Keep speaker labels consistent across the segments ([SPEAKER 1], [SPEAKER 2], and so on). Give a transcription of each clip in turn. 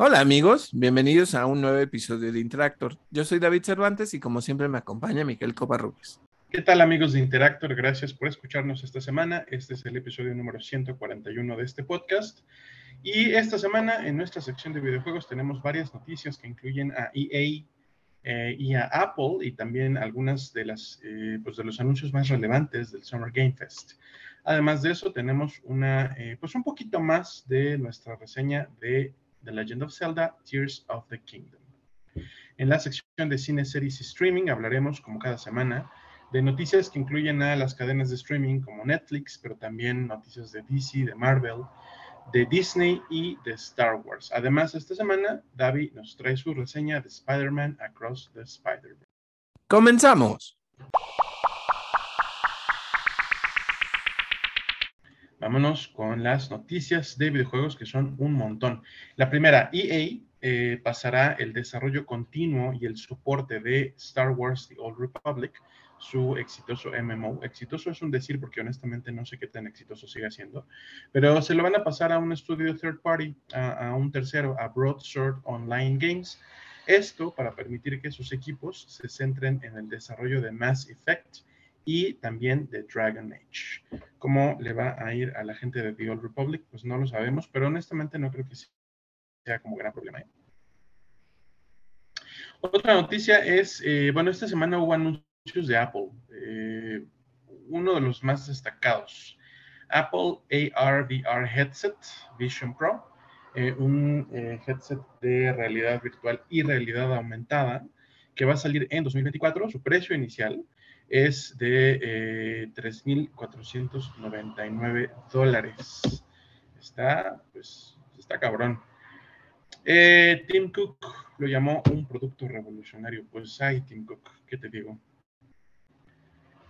[SPEAKER 1] Hola amigos, bienvenidos a un nuevo episodio de Interactor. Yo soy David Cervantes y como siempre me acompaña Miguel Covarrubias.
[SPEAKER 2] ¿Qué tal amigos de Interactor? Gracias por escucharnos esta semana. Este es el episodio número 141 de este podcast. Y esta semana en nuestra sección de videojuegos tenemos varias noticias que incluyen a EA eh, y a Apple y también algunas de, las, eh, pues de los anuncios más relevantes del Summer Game Fest. Además de eso tenemos una, eh, pues un poquito más de nuestra reseña de The Legend of Zelda, Tears of the Kingdom. En la sección de cine, series y streaming hablaremos, como cada semana, de noticias que incluyen a las cadenas de streaming como Netflix, pero también noticias de DC, de Marvel, de Disney y de Star Wars. Además, esta semana, David nos trae su reseña de Spider-Man Across the Spider-Verse.
[SPEAKER 1] ¡Comenzamos!
[SPEAKER 2] Vámonos con las noticias de videojuegos que son un montón. La primera, EA eh, pasará el desarrollo continuo y el soporte de Star Wars The Old Republic, su exitoso MMO. Exitoso es un decir porque honestamente no sé qué tan exitoso sigue siendo, pero se lo van a pasar a un estudio third party, a, un tercero, a Broadsword Online Games. Esto para permitir que sus equipos se centren en el desarrollo de Mass Effect y también de Dragon Age. ¿Cómo le va a ir a la gente de The Old Republic? Pues no lo sabemos, pero honestamente no creo que sea como gran problema. Otra noticia es, eh, bueno, esta semana hubo anuncios de Apple, eh, uno de los más destacados. Apple AR VR Headset Vision Pro, eh, un eh, headset de realidad virtual y realidad aumentada que va a salir en 2024. Su precio inicial es de eh, 3.499 dólares. Está, pues, está cabrón. Eh, Tim Cook lo llamó un producto revolucionario. Pues, ay, Tim Cook, ¿qué te digo?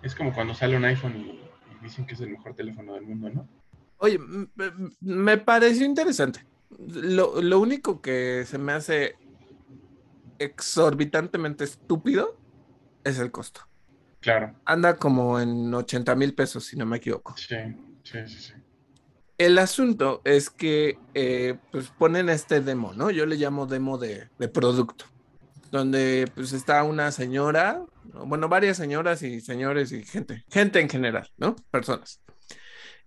[SPEAKER 2] Es como cuando sale un iPhone y, y dicen que es el mejor teléfono del mundo, ¿no?
[SPEAKER 1] Oye, me pareció interesante. Lo, lo único que se me hace exorbitantemente estúpido es el costo.
[SPEAKER 2] Claro.
[SPEAKER 1] Anda como en 80 mil pesos, si no me equivoco.
[SPEAKER 2] Sí, sí, sí, sí.
[SPEAKER 1] El asunto es que eh, pues ponen este demo, ¿no? Yo le llamo demo de, de, producto, donde pues está una señora, bueno, varias señoras y señores y gente, gente en general, ¿no? Personas,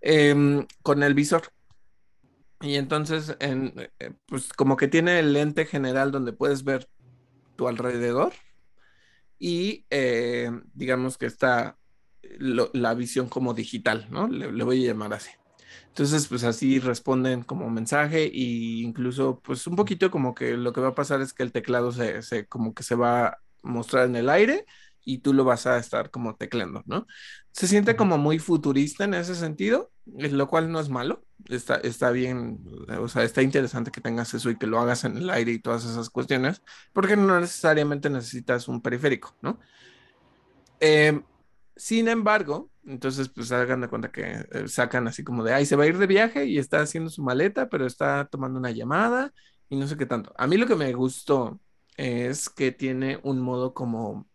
[SPEAKER 1] eh, con el visor. Y entonces, en, eh, pues como que tiene el lente general donde puedes ver tu alrededor y eh, digamos que está lo, la visión como digital, ¿no? Le, le, voy a llamar así. Entonces, pues así responden como mensaje e incluso pues un poquito como que lo que va a pasar es que el teclado se, se como que se va a mostrar en el aire y tú lo vas a estar como tecleando, ¿no? Se siente como muy futurista en ese sentido, lo cual no es malo, está, está bien, o sea, está interesante que tengas eso y que lo hagas en el aire y todas esas cuestiones, porque no necesariamente necesitas un periférico, ¿no? Eh, sin embargo, entonces pues hagan de cuenta que eh, sacan así como de, ay, se va a ir de viaje y está haciendo su maleta, pero está tomando una llamada y no sé qué tanto. A mí lo que me gustó es que tiene un modo como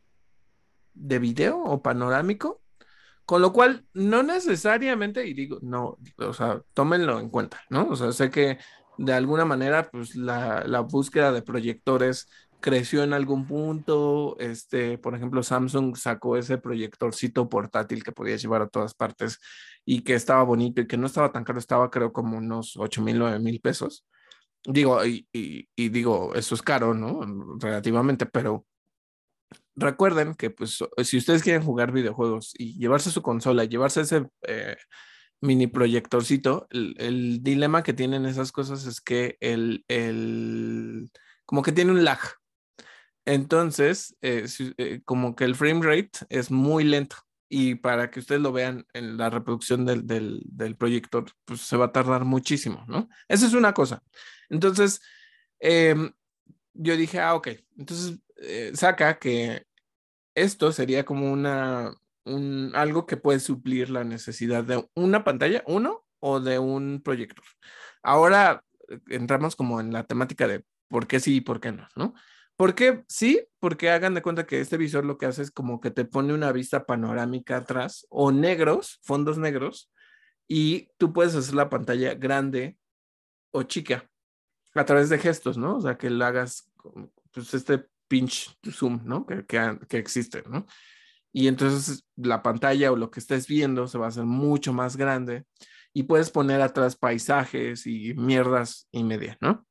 [SPEAKER 1] de video o panorámico, con lo cual no necesariamente, y digo, no, o sea, tómenlo en cuenta, ¿no? O sea, sé que de alguna manera, pues la, la búsqueda de proyectores creció en algún punto, este, por ejemplo, Samsung sacó ese proyectorcito portátil que podías llevar a todas partes y que estaba bonito y que no estaba tan caro, estaba creo como unos 8 mil, 9 mil pesos. Digo, y, y, y digo, eso es caro, ¿no? Relativamente, pero recuerden que pues si ustedes quieren jugar videojuegos y llevarse su consola, llevarse ese eh, mini proyectorcito, el, dilema que tienen esas cosas es que el, el como que tiene un lag. Entonces, eh, eh, como que el frame rate es muy lento y para que ustedes lo vean en la reproducción del, del, proyector, pues se va a tardar muchísimo, ¿no? Esa es una cosa. Entonces, eh, yo dije, ah, ok, entonces eh, saca que esto sería como una, un, algo que puede suplir la necesidad de una pantalla, uno, o de un proyector. Ahora eh, entramos como en la temática de por qué sí y por qué no, ¿no? ¿Por qué sí? Porque hagan de cuenta que este visor lo que hace es como que te pone una vista panorámica atrás o negros, fondos negros, y tú puedes hacer la pantalla grande o chica. a través de gestos, ¿no? O sea, que lo hagas, pues este pinch zoom, ¿no? Que, que, que existe, ¿no? Y entonces la pantalla o lo que estés viendo se va a hacer mucho más grande y puedes poner atrás paisajes y mierdas y media, ¿no?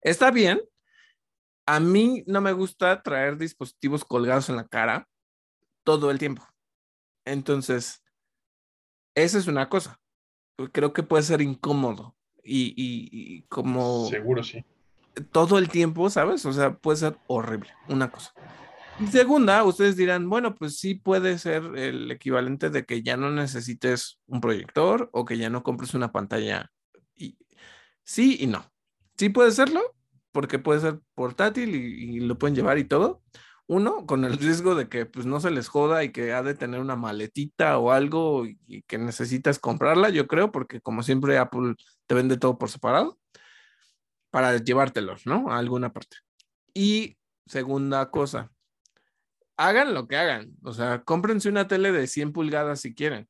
[SPEAKER 1] Está bien. A mí no me gusta traer dispositivos colgados en la cara todo el tiempo. Entonces, esa es una cosa. Creo que puede ser incómodo y, y como...
[SPEAKER 2] Seguro, sí.
[SPEAKER 1] Todo el tiempo, ¿sabes? O sea, puede ser horrible, una cosa. Segunda, ustedes dirán, bueno, pues sí puede ser el equivalente de que ya no necesites un proyector o que ya no compres una pantalla. Y, sí y no. Sí puede serlo, porque puede ser portátil y, lo pueden llevar y todo. Uno, con el riesgo de que pues no se les joda y que ha de tener una maletita o algo y, que necesitas comprarla, yo creo, porque como siempre Apple te vende todo por separado para llevártelos, ¿no? A alguna parte. Y segunda cosa, hagan lo que hagan. O sea, cómprense una tele de 100 pulgadas si quieren.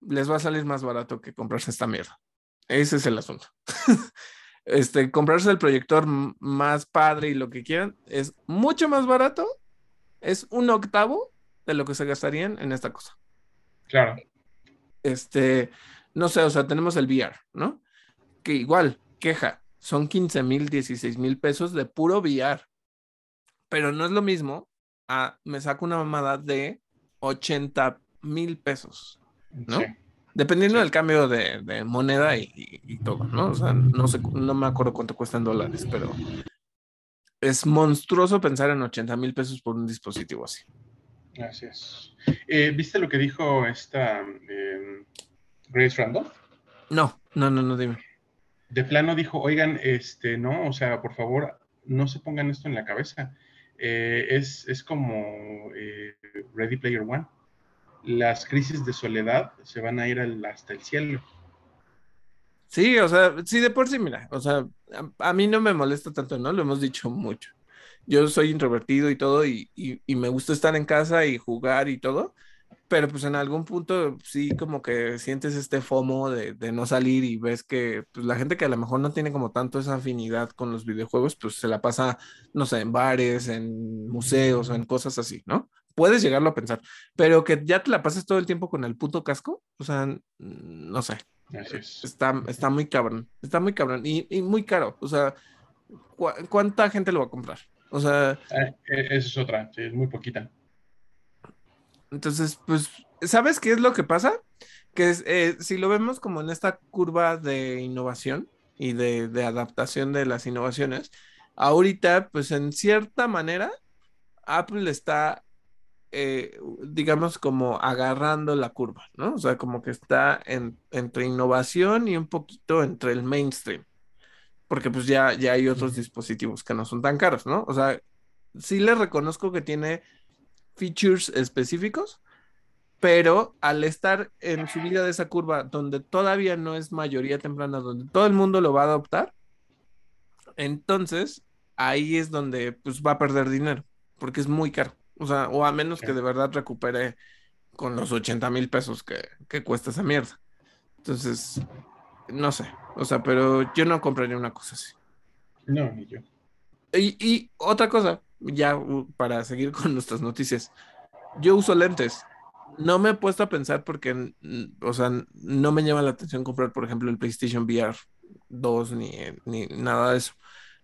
[SPEAKER 1] Les va a salir más barato que comprarse esta mierda. Ese es el asunto. este, comprarse el proyector más padre y lo que quieran es mucho más barato. Es un octavo de lo que se gastarían en esta cosa.
[SPEAKER 2] Claro.
[SPEAKER 1] Este, no sé, o sea, tenemos el VR, ¿no? Que igual, queja, son 15 mil, 16 mil pesos de puro VR. Pero no es lo mismo me saco una mamada de 80 mil pesos, ¿no? Dependiendo del cambio de, moneda y, todo, ¿no? O sea, no sé, no me acuerdo cuánto cuesta en dólares, pero es monstruoso pensar en 80 mil pesos por un dispositivo así.
[SPEAKER 2] Gracias. Eh, ¿Viste lo que dijo esta em, Grace Randolph?
[SPEAKER 1] No, no, no, no, dime.
[SPEAKER 2] De plano dijo, oigan, este, no, o sea, por favor, no se pongan esto en la cabeza. Eh, es, como eh, Ready Player One. Las crisis de soledad se van a ir hasta el cielo.
[SPEAKER 1] Sí, o sea, sí, de por sí, mira, o sea, a, mí no me molesta tanto, ¿no? Lo hemos dicho mucho. Yo soy introvertido y todo, y, y me gusta estar en casa y jugar y todo, pero pues en algún punto sí como que sientes este FOMO de, no salir y ves que pues, la gente que a lo mejor no tiene como tanto esa afinidad con los videojuegos, pues se la pasa, no sé, en bares, en museos o en cosas así, ¿no? Puedes llegarlo a pensar, pero que ya te la pases todo el tiempo con el puto casco, o sea, no sé. Está, está muy cabrón, está muy cabrón y, muy caro, o sea, ¿cuánta gente lo va a comprar? O sea...
[SPEAKER 2] Eh, eh, esa es otra, sí, es muy poquita.
[SPEAKER 1] Entonces, pues, ¿sabes qué es lo que pasa? Que es, eh, si lo vemos como en esta curva de innovación y de, adaptación de las innovaciones, ahorita, pues en cierta manera, Apple está, eh, digamos, como agarrando la curva, ¿no? O sea, como que está entre innovación y un poquito entre el mainstream, porque pues ya, ya hay otros dispositivos que no son tan caros, ¿no? O sea, sí le reconozco que tiene features específicos, pero al estar en subida de esa curva donde todavía no es mayoría temprana, donde todo el mundo lo va a adoptar, entonces ahí es donde pues va a perder dinero, porque es muy caro. O sea, o a menos que de verdad recupere con los 80 mil pesos que, que cuesta esa mierda. Entonces, no sé. O sea, pero yo no compraría una cosa así.
[SPEAKER 2] No, ni yo.
[SPEAKER 1] Y, y otra cosa, ya para seguir con nuestras noticias, yo uso lentes. No me he puesto a pensar porque, o sea, no me llama la atención comprar, por ejemplo, el PlayStation VR 2 ni, ni nada de eso.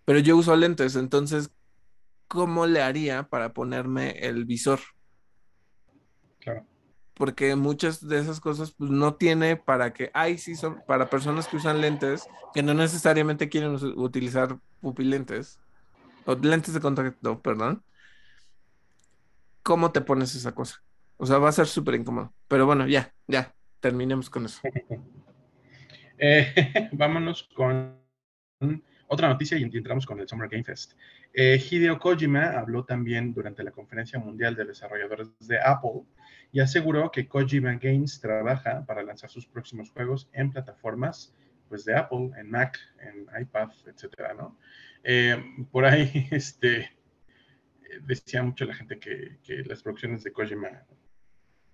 [SPEAKER 1] Pero yo uso lentes, entonces, ¿cómo le haría para ponerme el visor?
[SPEAKER 2] Claro.
[SPEAKER 1] Porque muchas de esas cosas pues, no tiene para que, ay, sí, son para personas que usan lentes, que no necesariamente quieren utilizar pupilentes o lentes de contacto, perdón, ¿cómo te pones esa cosa? O sea, va a ser súper incómodo. Pero bueno, ya, ya, terminemos con eso.
[SPEAKER 2] Eh, vámonos con otra noticia y entramos con el Summer Game Fest. Eh, Hideo Kojima habló también durante la conferencia mundial de desarrolladores de Apple y aseguró que Kojima Games trabaja para lanzar sus próximos juegos en plataformas pues, de Apple, en Mac, en iPad, etcétera, ¿no? Eh, por ahí, este, decía mucho la gente que, las producciones de Kojima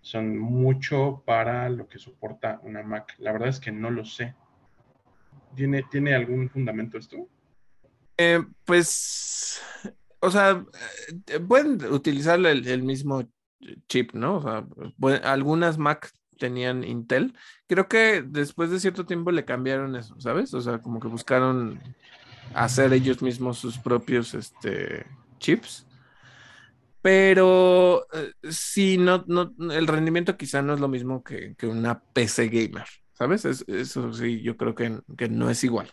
[SPEAKER 2] son mucho para lo que soporta una Mac. La verdad es que no lo sé. ¿Tiene, ¿Tiene algún fundamento esto?
[SPEAKER 1] Eh, pues, o sea, eh, pueden utilizar el, mismo chip, ¿no? O sea, algunas Mac tenían Intel. Creo que después de cierto tiempo le cambiaron eso, ¿sabes? O sea, como que buscaron hacer ellos mismos sus propios este, chips. Pero eh, sí, no, no, el rendimiento quizá no es lo mismo que, una PC gamer, ¿sabes? eso sí, yo creo que, que, no es igual.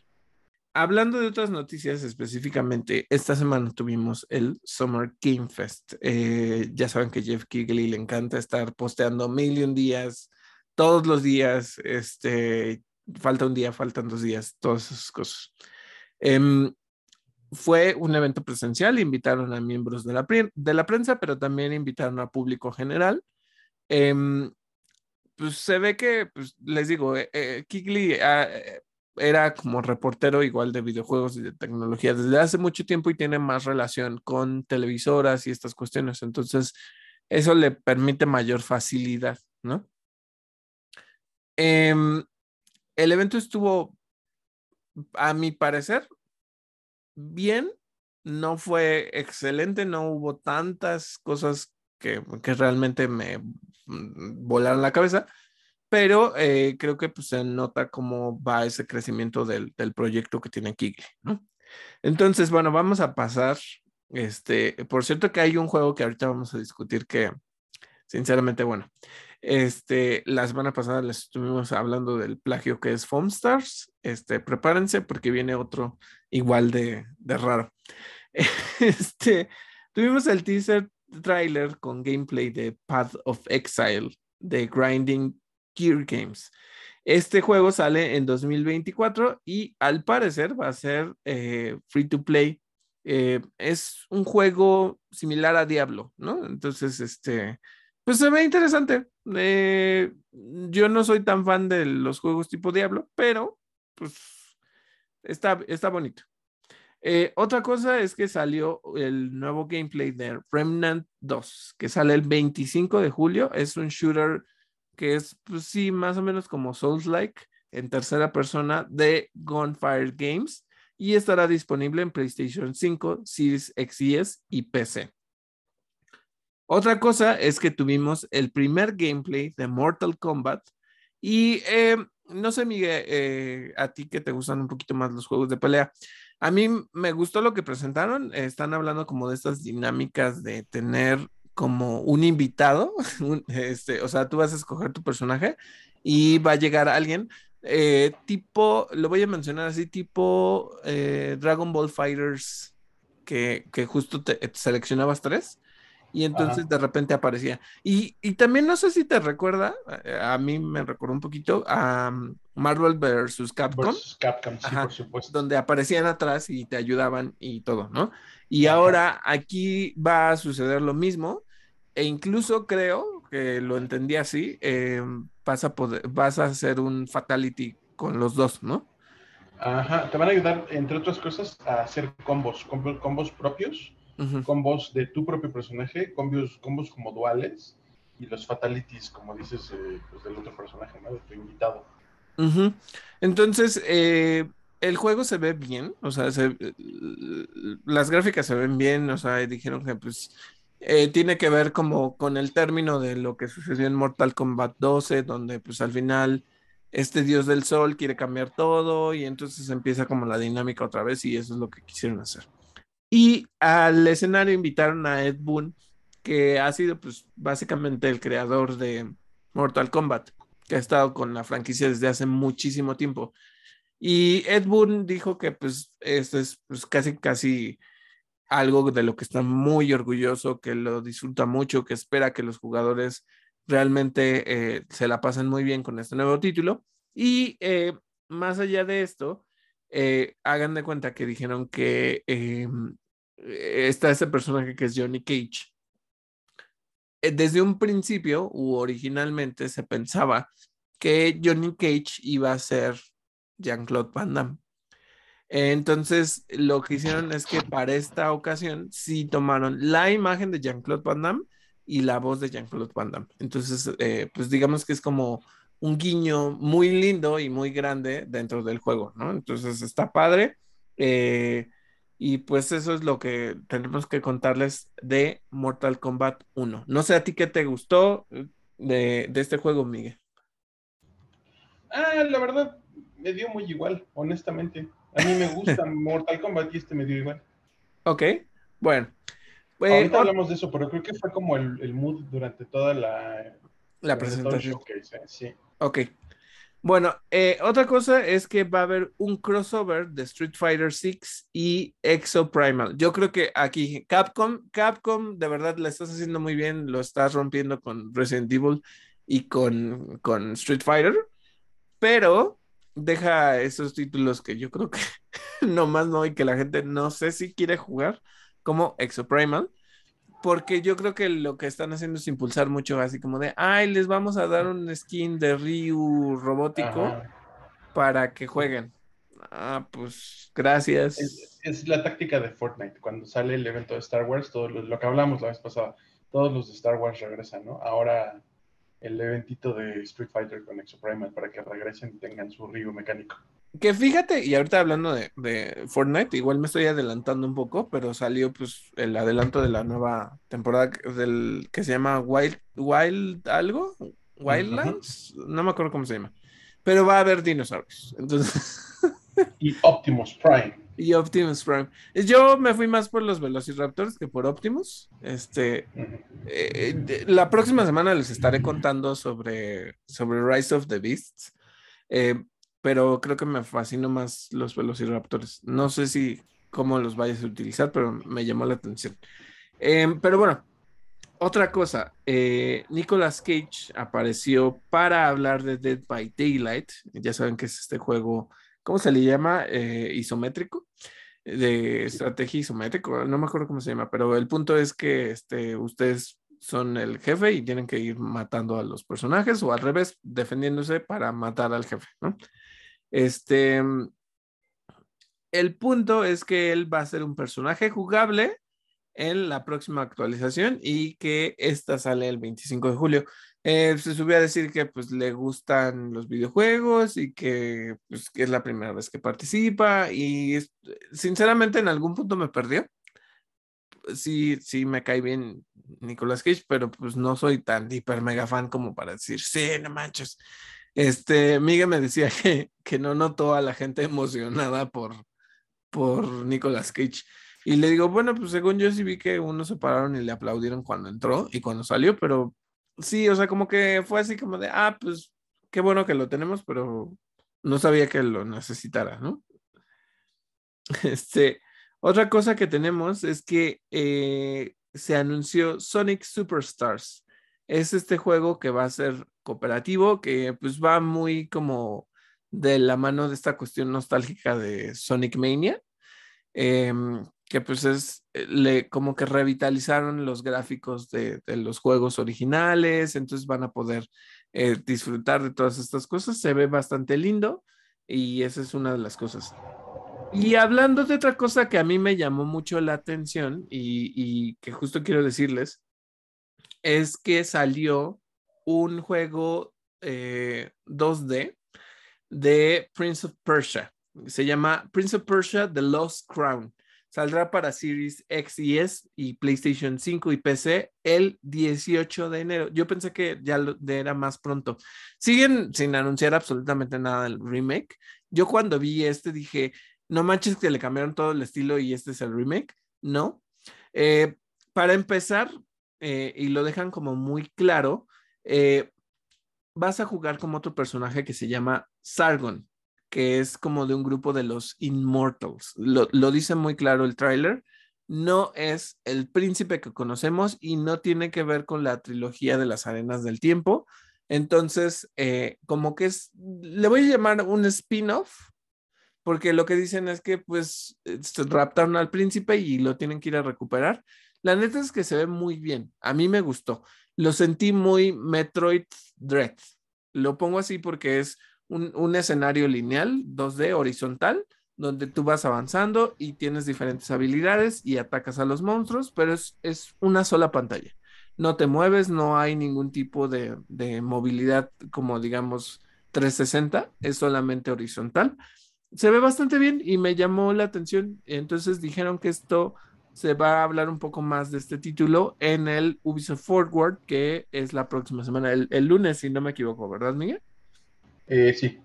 [SPEAKER 1] Hablando de otras noticias específicamente, esta semana tuvimos el Summer Game Fest. Eh, ya saben que Jeff Kigley le encanta estar posteando mil y un días, todos los días, este, falta un día, faltan dos días, todas esas cosas. Em, fue un evento presencial, invitaron a miembros de la, de la prensa, pero también invitaron a público general. Em, pues se ve que, pues, les digo, eh, eh ah, eh, era como reportero igual de videojuegos y de tecnología desde hace mucho tiempo y tiene más relación con televisoras y estas cuestiones. Entonces, eso le permite mayor facilidad, ¿no? Em, el evento estuvo, a mi parecer, bien, no fue excelente, no hubo tantas cosas que, realmente me mm, volaron la cabeza, pero eh, creo que pues, se nota cómo va ese crecimiento del, proyecto que tiene Kigley, ¿no? Entonces, bueno, vamos a pasar, este, por cierto que hay un juego que ahorita vamos a discutir que, sinceramente, bueno, este, la semana pasada les estuvimos hablando del plagio que es Foam Stars. Este, prepárense porque viene otro igual de, raro. Este, tuvimos el teaser trailer con gameplay de Path of Exile de Grinding Gear Games. Este juego sale en 2024 y al parecer va a ser eh, free to play. Eh, es un juego similar a Diablo, ¿no? Entonces, este, pues se ve interesante. Eh, yo no soy tan fan de los juegos tipo Diablo, pero pues está, está bonito. Eh, otra cosa es que salió el nuevo gameplay de Remnant 2, que sale el 25 de julio. Es un shooter que es, pues sí, más o menos como Souls-like en tercera persona de Gunfire Games y estará disponible en PlayStation 5, Series X y y PC. Otra cosa es que tuvimos el primer gameplay de Mortal Kombat y eh, no sé, Miguel, eh, a ti que te gustan un poquito más los juegos de pelea. A mí me gustó lo que presentaron. Están hablando como de estas dinámicas de tener como un invitado, este, o sea, tú vas a escoger tu personaje y va a llegar alguien eh, tipo, lo voy a mencionar así, tipo Dragon Ball Fighters, que, que justo te seleccionabas tres y entonces de repente aparecía. Y, también no sé si te recuerda, eh, a mí me recordó un poquito a mm, Marvel vs. Capcom.
[SPEAKER 2] Capcom, sí, por supuesto.
[SPEAKER 1] Donde aparecían atrás y te ayudaban y todo, ¿no? Y ahora aquí va a suceder lo mismo, e incluso creo que lo entendí así, eh, vas, a poder, vas a hacer un fatality con los dos, ¿no?
[SPEAKER 2] Ajá, te van a ayudar, entre otras cosas, a hacer combos, combos propios combos de tu propio personaje, combos, combos como duales y los fatalities, como dices, eh, pues del otro personaje, ¿no? De tu invitado.
[SPEAKER 1] Entonces, eh, el juego se ve bien, o sea, las gráficas se ven bien, o sea, dijeron que pues eh, tiene que ver como con el término de lo que sucedió en Mortal Kombat 12, donde pues al final este dios del sol quiere cambiar todo y entonces empieza como la dinámica otra vez y eso es lo que quisieron hacer. Y al escenario invitaron a Ed Boon, que ha sido pues básicamente el creador de Mortal Kombat, que ha estado con la franquicia desde hace muchísimo tiempo. Y Ed Boon dijo que pues esto es pues, casi casi algo de lo que está muy orgulloso, que lo disfruta mucho, que espera que los jugadores realmente eh, se la pasen muy bien con este nuevo título. Y eh, más allá de esto, eh, hagan de cuenta que dijeron que em, está ese personaje que es Johnny Cage. Eh, desde un principio u originalmente se pensaba que Johnny Cage iba a ser Jean-Claude Van Damme. Entonces, lo que hicieron es que para esta ocasión sí tomaron la imagen de Jean-Claude Van Damme y la voz de Jean-Claude Van Damme. Entonces, eh, pues digamos que es como un guiño muy lindo y muy grande dentro del juego, ¿no? Entonces está padre. Eh, y pues eso es lo que tenemos que contarles de Mortal Kombat 1. No sé a ti qué te gustó eh, de, de este juego, Miguel.
[SPEAKER 2] Ah, la verdad, me dio muy igual, honestamente. A mí me gusta Mortal Kombat y este me dio igual.
[SPEAKER 1] Ok, bueno.
[SPEAKER 2] Ahorita hablamos de eso, pero creo que fue como el, el mood durante toda la,
[SPEAKER 1] la presentación. sí. Ok. Bueno, eh, otra cosa es que va a haber un crossover de Street Fighter 6 y Exo Primal. Yo creo que aquí Capcom, Capcom de verdad la estás haciendo muy bien, lo estás rompiendo con Resident Evil y con, con Street Fighter, pero deja esos títulos que yo creo que no más no y que la gente no sé si quiere jugar como Exo Primal porque yo creo que lo que están haciendo es impulsar mucho, así como de, ay, les vamos a dar un skin de Ryu robótico para que jueguen. Ah, pues gracias.
[SPEAKER 2] Es, la táctica de Fortnite. Cuando sale el evento de Star Wars, todo lo, que hablamos la vez pasada, todos los de Star Wars regresan, ¿no? Ahora el eventito de Street Fighter con Exo Primal para que regresen y tengan su Ryu mecánico.
[SPEAKER 1] Que fíjate, y ahorita hablando de, Fortnite, igual me estoy adelantando un poco, pero salió pues el adelanto de la nueva temporada del que se llama Wild, Wild algo, Wildlands, no me acuerdo cómo se llama, pero va a haber dinosaurios. Entonces.
[SPEAKER 2] y Optimus Prime.
[SPEAKER 1] Y Optimus Prime. Yo me fui más por los Velociraptors que por Optimus. Este, eh, la próxima semana les estaré contando sobre, sobre Rise of the Beasts. Eh, pero creo que me fascino más los velociraptors. No sé si cómo los vayas a utilizar, pero me llamó la atención. Em, pero bueno, otra cosa, eh, Nicolas Cage apareció para hablar de Dead by Daylight. Ya saben que es este juego, ¿cómo se le llama? Eh, isométrico, de estrategia isométrico, no me acuerdo cómo se llama, pero el punto es que este, ustedes son el jefe y tienen que ir matando a los personajes o al revés, defendiéndose para matar al jefe, ¿no? Este, el punto es que él va a ser un personaje jugable en la próxima actualización y que esta sale el 25 de julio. Eh, se subió a decir que pues le gustan los videojuegos y que, pues, es la primera vez que participa y sinceramente en algún punto me perdió. Sí, sí me cae bien Nicolas Cage, pero pues no soy tan hiper mega fan como para decir, sí, no manches. Este, Miguel me decía que, que no notó a la gente emocionada por, por Nicolas Cage. Y le digo, bueno, pues según yo sí vi que unos se pararon y le aplaudieron cuando entró y cuando salió, pero sí, o sea, como que fue así como de, ah, pues qué bueno que lo tenemos, pero no sabía que lo necesitara, ¿no? Este, otra cosa que tenemos es que eh, se anunció Sonic Superstars. Es este juego que va a ser cooperativo, que pues va muy como de la mano de esta cuestión nostálgica de Sonic Mania, em, que pues es, eh, como que revitalizaron los gráficos de, los juegos originales, entonces van a poder eh, disfrutar de todas estas cosas, se ve bastante lindo y esa es una de las cosas. Y hablando de otra cosa que a mí me llamó mucho la atención y que justo quiero decirles, es que salió un juego 2D eh, de Prince of Persia. Se llama Prince of Persia The Lost Crown. Saldrá para Series X y S y PlayStation 5 y PC el 18 de enero. Yo pensé que ya era más pronto. Siguen sin anunciar absolutamente nada del remake. Yo cuando vi este dije, no manches que le cambiaron todo el estilo y este es el remake. No. Eh, para empezar, eh, y lo dejan como muy claro, eh, vas a jugar como otro personaje que se llama Sargon, que es como de un grupo de los Immortals. Lo, dice muy claro el tráiler. No es el príncipe que conocemos y no tiene que ver con la trilogía de las arenas del tiempo. Entonces, eh, como que es, le voy a llamar un spin-off, porque lo que dicen es que pues raptaron al príncipe y lo tienen que ir a recuperar. La neta es que se ve muy bien. A mí me gustó. Lo sentí muy Metroid Dread. Lo pongo así porque es un, escenario lineal, 2D, horizontal, donde tú vas avanzando y tienes diferentes habilidades y atacas a los monstruos, pero es, es una sola pantalla. no te mueves, no hay ningún tipo de, de movilidad como digamos 360, es solamente horizontal. Se ve bastante bien y me llamó la atención. Entonces dijeron que esto se va a hablar un poco más de este título en el Ubisoft Forward, que es la próxima semana, el, lunes, si no me equivoco, ¿verdad, Miguel?
[SPEAKER 2] Eh, sí.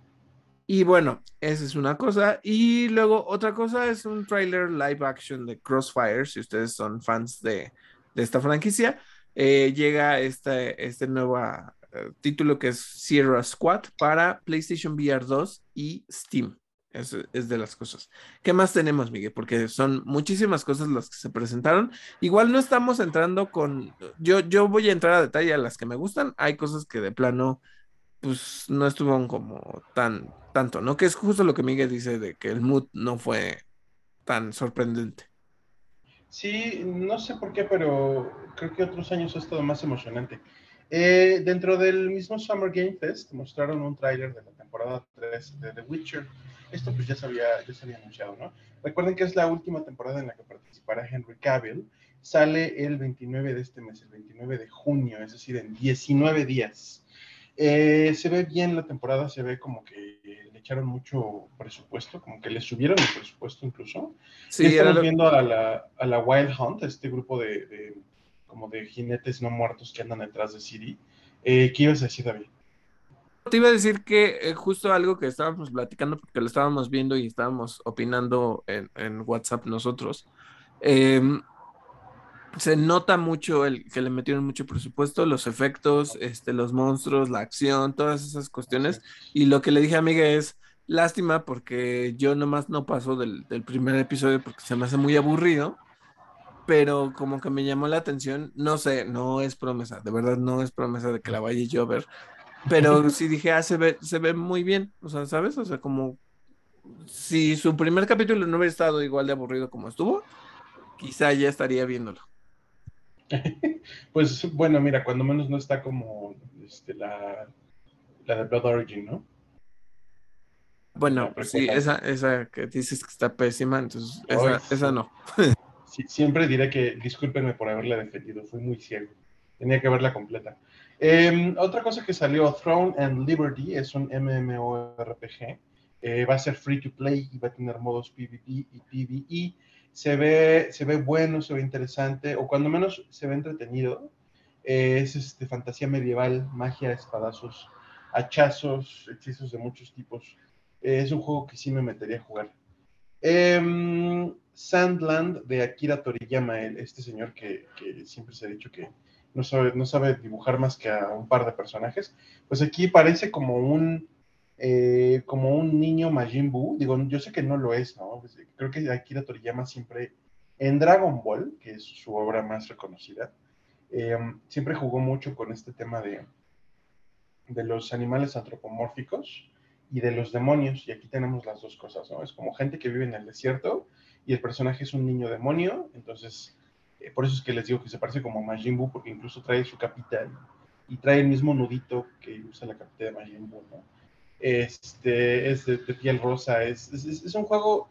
[SPEAKER 1] Y bueno, esa es una cosa. Y luego otra cosa es un trailer live action de Crossfire, si ustedes son fans de, esta franquicia. Eh, llega este, este nuevo eh, título que es Sierra Squad para PlayStation VR 2 y Steam. Eso es de las cosas. ¿Qué más tenemos, Miguel? Porque son muchísimas cosas las que se presentaron. Igual no estamos entrando con. Yo, yo voy a entrar a detalle a las que me gustan. Hay cosas que de plano, pues no estuvieron como tan tanto, ¿no? Que es justo lo que Miguel dice de que el mood no fue tan sorprendente.
[SPEAKER 2] Sí, no sé por qué, pero creo que otros años ha estado más emocionante. Eh, dentro del mismo Summer Game Fest mostraron un tráiler de la temporada 3 de The Witcher. Esto pues ya se, había, ya se había anunciado, ¿no? Recuerden que es la última temporada en la que participará Henry Cavill. Sale el 29 de este mes, el 29 de junio, es decir, en 19 días. Eh, se ve bien la temporada, se ve como que le echaron mucho presupuesto, como que le subieron el presupuesto incluso. Sí, estamos viendo a la, a la, Wild Hunt, este grupo de como de jinetes no muertos que andan detrás de Siri. Eh, ¿Qué ibas a decir, David?
[SPEAKER 1] Te iba a decir que eh, justo algo que estábamos platicando, porque lo estábamos viendo y estábamos opinando en, WhatsApp nosotros. Em, se nota mucho el que le metieron mucho presupuesto, los efectos, este, los monstruos, la acción, todas esas cuestiones. Y lo que le dije a Amiga es lástima porque yo nomás no paso del, del primer episodio porque se me hace muy aburrido pero como que me llamó la atención, no sé, no es promesa, de verdad no es promesa de que la vaya yo a ver, pero sí dije, ah, se ve, se ve muy bien, o sea, ¿sabes? O sea, como si su primer capítulo no hubiera estado igual de aburrido como estuvo, quizá ya estaría viéndolo.
[SPEAKER 2] Pues bueno, mira, cuando menos no está como este, la, la de Blood Origin, ¿no?
[SPEAKER 1] Bueno, sí, esa, esa que dices que está pésima, entonces esa, esa no.
[SPEAKER 2] siempre diré que discúlpenme por haberla defendido, fui muy ciego. Tenía que verla completa. Em, otra cosa que salió, Throne and Liberty, es un MMORPG. Eh, va a ser free to play y va a tener modos PvP y PvE. Se ve, se ve bueno, se ve interesante, o cuando menos se ve entretenido. Eh, es este, fantasía medieval, magia, espadazos, hachazos, hechizos de muchos tipos. Eh, es un juego que sí me metería a jugar. Em, Sandland de Akira Toriyama, este señor que, siempre se ha dicho que no sabe, no sabe dibujar más que a un par de personajes, pues aquí parece como un, eh, como un niño Majin Buu. Digo, yo sé que no lo es, ¿no? Pues, creo que Akira Toriyama siempre, en Dragon Ball, que es su obra más reconocida, eh, siempre jugó mucho con este tema de, de los animales antropomórficos y de los demonios. Y aquí tenemos las dos cosas, ¿no? Es como gente que vive en el desierto y el personaje es un niño demonio, entonces eh, por eso es que les digo que se parece como a Majin Buu, porque incluso trae su capita y, trae el mismo nudito que usa la capita de Majin Buu. Este, es de, piel rosa, es, es, un juego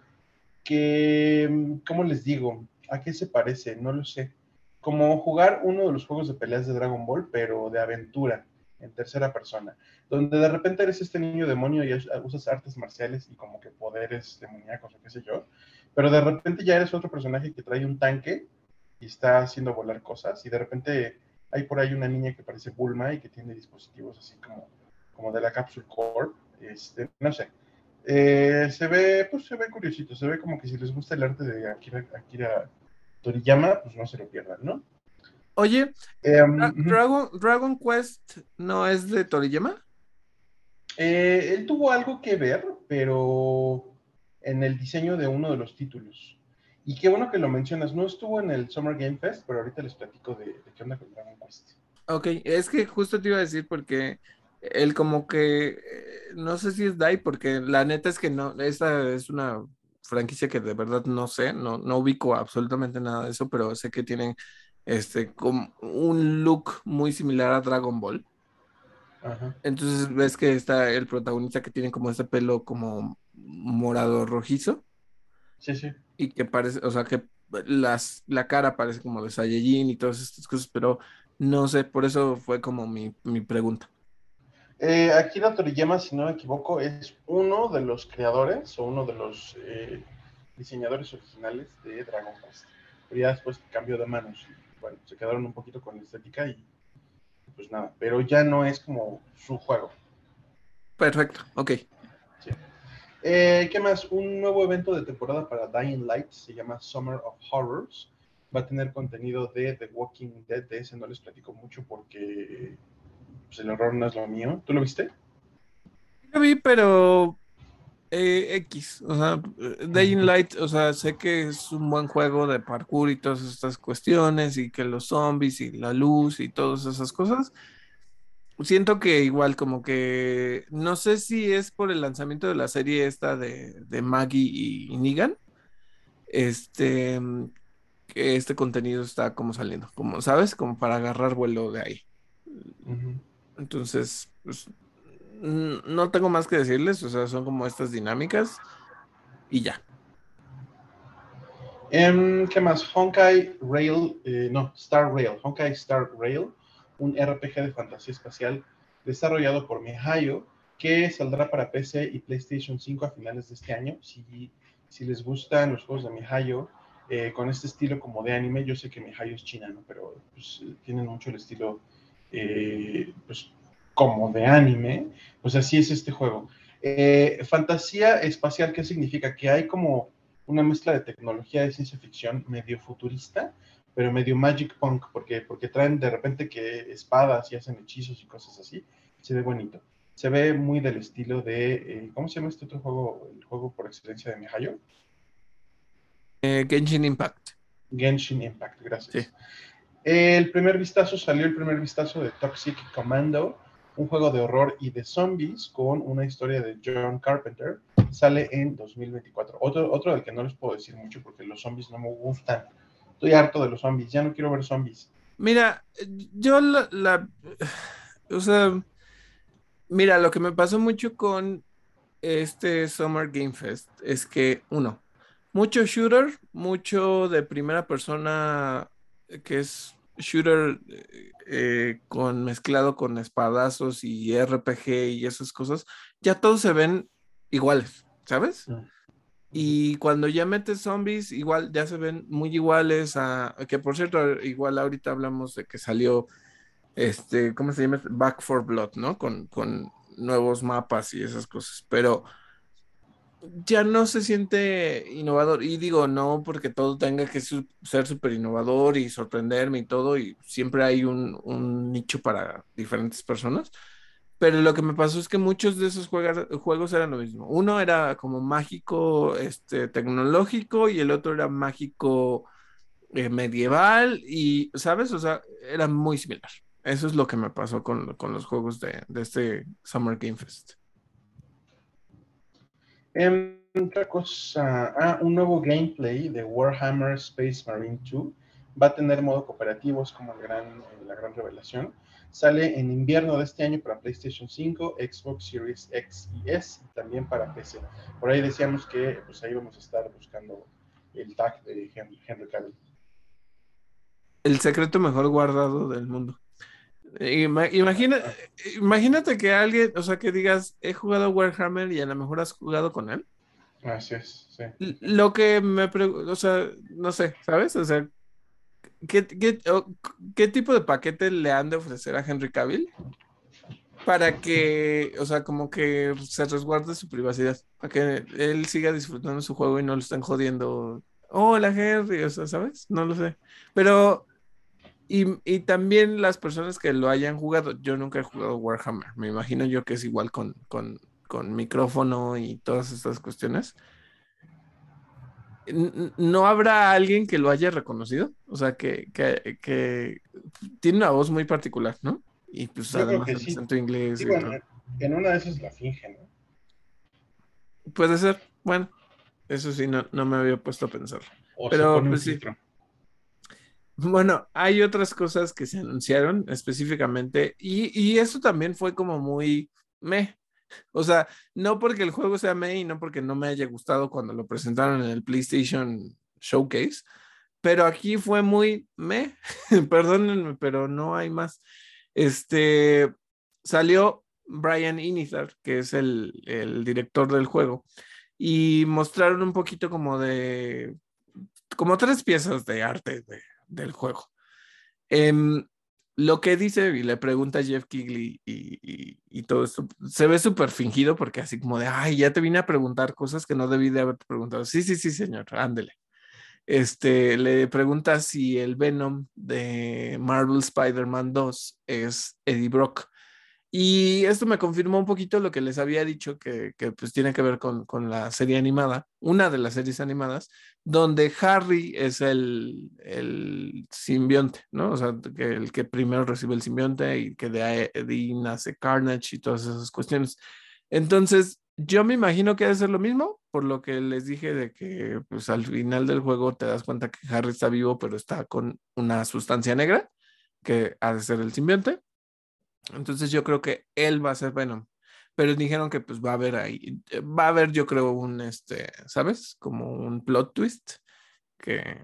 [SPEAKER 2] que, ¿cómo les digo? ¿A qué se parece? No lo sé. Como jugar uno de los juegos de peleas de Dragon Ball, pero de aventura, en tercera persona, donde de repente eres este niño demonio y usas artes marciales y como que poderes demoníacos o qué sé yo, pero de repente ya eres otro personaje que trae un tanque y está haciendo volar cosas, y de repente hay por ahí una niña que parece Bulma y que tiene dispositivos así como, como de la Capsule Core, este, no sé. Eh, se ve, pues se ve curiosito, se ve como que si les gusta el arte de Akira, Akira Toriyama, pues no se lo pierdan, ¿no?
[SPEAKER 1] Oye, Dragon, Dragon Quest no es de Toriyama?
[SPEAKER 2] Eh, él tuvo algo que ver, pero en el diseño de uno de los títulos. Y qué bueno que lo mencionas, no estuvo en el Summer Game Fest, pero ahorita les platico de, qué onda con Dragon Quest.
[SPEAKER 1] Ok, es que justo te iba a decir porque él como que, eh, no sé si es Dai, porque la neta es que no, esta es una franquicia que de verdad no sé, no, no ubico absolutamente nada de eso, pero sé que tienen este, como un look muy similar a Dragon Ball. Entonces ves que está el protagonista que tiene como ese pelo como morado rojizo.
[SPEAKER 2] Sí, sí.
[SPEAKER 1] Y que parece, o sea, que las, la cara parece como de Saiyajin y todas estas cosas, pero No sé, por eso fue como mi, mi pregunta.
[SPEAKER 2] Eh, Akira Toriyama, si no me equivoco, es uno de los creadores o uno de los eh, diseñadores originales de Dragon Quest. Pero ya después cambió de manos. Y, bueno, se quedaron un poquito con la estética y pues nada. Pero ya no es como su juego.
[SPEAKER 1] Perfecto, ok.
[SPEAKER 2] Eh, ¿Qué más? Un nuevo evento de temporada para Dying Light se llama Summer of Horrors. Va a tener contenido de The Walking Dead. De ese no les platico mucho porque pues, el horror no es lo mío. ¿Tú lo viste?
[SPEAKER 1] Lo vi, pero eh, X, o sea, Dying Light, o sea, sé que es un buen juego de parkour y todas estas cuestiones y que los zombies y la luz y todas esas cosas. Siento que igual como que, no sé si es por el lanzamiento de la serie esta de, de Maggie y, Negan, este, que este contenido está como saliendo, como, ¿sabes? Como para agarrar vuelo de ahí. Entonces, pues, no tengo más que decirles, o sea, son como estas dinámicas y ya.
[SPEAKER 2] Em, ¿Qué más? Honkai Rail, eh, no, Star Rail, Honkai Star Rail, un RPG de fantasía espacial desarrollado por Mihayo, que saldrá para PC y PlayStation 5 a finales de este año. Si, si les gustan los juegos de Mihayo, eh, con este estilo como de anime, yo sé que Mihayo es china. Pero pues, tienen mucho el estilo eh, pues, como de anime, pues así es este juego. Eh, fantasía espacial, ¿qué significa? Que hay como una mezcla de tecnología de ciencia ficción medio futurista, pero medio magic punk, porque, porque traen de repente que espadas y hacen hechizos y cosas así. Se ve bonito. Se ve muy del estilo de, eh, ¿cómo se llama este otro juego? El juego por excelencia de Mihayo.
[SPEAKER 1] Eh, Genshin Impact.
[SPEAKER 2] Genshin Impact, gracias. El primer vistazo salió el primer vistazo de Toxic Commando, un juego de horror y de zombies con una historia de John Carpenter. Sale en 2024. Otro, otro del que no les puedo decir mucho porque los zombies no me gustan. Estoy harto de los zombies, ya no quiero ver zombies.
[SPEAKER 1] Mira, yo la, o sea, mira, lo que me pasó mucho con este Summer Game Fest es que, uno, mucho shooter, mucho de primera persona que es shooter eh, con mezclado con espadazos y RPG y esas cosas, ya todos se ven iguales, ¿sabes? Y cuando ya metes zombies, igual ya se ven muy iguales a, que por cierto, igual ahorita hablamos de que salió, este, ¿cómo se llama? Back for Blood, ¿no? Con, con nuevos mapas y esas cosas, pero ya no se siente innovador. Y digo, no porque todo tenga que ser súper innovador y sorprenderme y todo, y siempre hay un, nicho para diferentes personas. Pero lo que me pasó es que muchos de esos juegos eran lo mismo. Uno era como mágico, este, tecnológico, y el otro era mágico eh, medieval, y, ¿sabes? O sea, era muy similar. Eso es lo que me pasó con, los juegos de, de este Summer Game Fest.
[SPEAKER 2] Em, otra cosa, ah, un nuevo gameplay de Warhammer Space Marine 2 va a tener modo cooperativo, es como gran, eh, la gran revelación. Sale en invierno de este año para PlayStation 5, Xbox Series X y S, y también para PC. Por ahí decíamos que pues ahí vamos a estar buscando el tag de Henry, Cavill.
[SPEAKER 1] El secreto mejor guardado del mundo. Imagina, imagínate que alguien, o sea, que digas, he jugado Warhammer y a lo mejor has jugado con él.
[SPEAKER 2] Así es, sí.
[SPEAKER 1] Lo que me pregunto, o sea, no sé, ¿sabes? O sea, ¿qué, qué, tipo de paquete le han de ofrecer a Henry Cavill para que, o sea, como que se resguarde su privacidad, para que él siga disfrutando su juego y no lo estén jodiendo? Hola, Henry, o sea, ¿sabes? No lo sé. Pero y, también las personas que lo hayan jugado, yo nunca he jugado Warhammer, me imagino yo que es igual con, micrófono y todas estas cuestiones. ¿No habrá alguien que lo haya reconocido? O sea, que, tiene una voz muy particular, ¿no? Y pues además el acento inglés.
[SPEAKER 2] en una de esas la finge, ¿no?
[SPEAKER 1] Puede ser, bueno, eso sí, no, me había puesto a pensar. Pero pues sí. Bueno, hay otras cosas que se anunciaron específicamente y, eso también fue como muy me. O sea, no porque el juego sea y no porque no me haya gustado cuando lo presentaron en el PlayStation Showcase, pero aquí fue muy me, perdónenme, pero no hay más. Este salió Brian Inizar, que es el, el director del juego, y mostraron un poquito como de, como tres piezas de arte del juego. Em, lo que dice y le pregunta a Jeff Kigley y, todo esto, se ve súper fingido porque así como de, ay, ya te vine a preguntar cosas que no debí de haberte preguntado. Sí, sí, sí, señor, ándele. Este, le pregunta si el Venom de Marvel Spider-Man 2 es Eddie Brock. Y esto me confirmó un poquito lo que les había dicho, que, pues tiene que ver con, la serie animada, una de las series animadas, donde Harry es el, el simbionte, ¿no? O sea, que el que primero recibe el simbionte y que de ahí nace Carnage y todas esas cuestiones. Entonces, yo me imagino que debe ser lo mismo, por lo que les dije de que pues al final del juego te das cuenta que Harry está vivo, pero está con una sustancia negra, que ha de ser el simbionte. Entonces yo creo que él va a ser Venom. Pero dijeron que pues va a haber ahí, va a haber yo creo un, este, ¿sabes? Como un plot twist que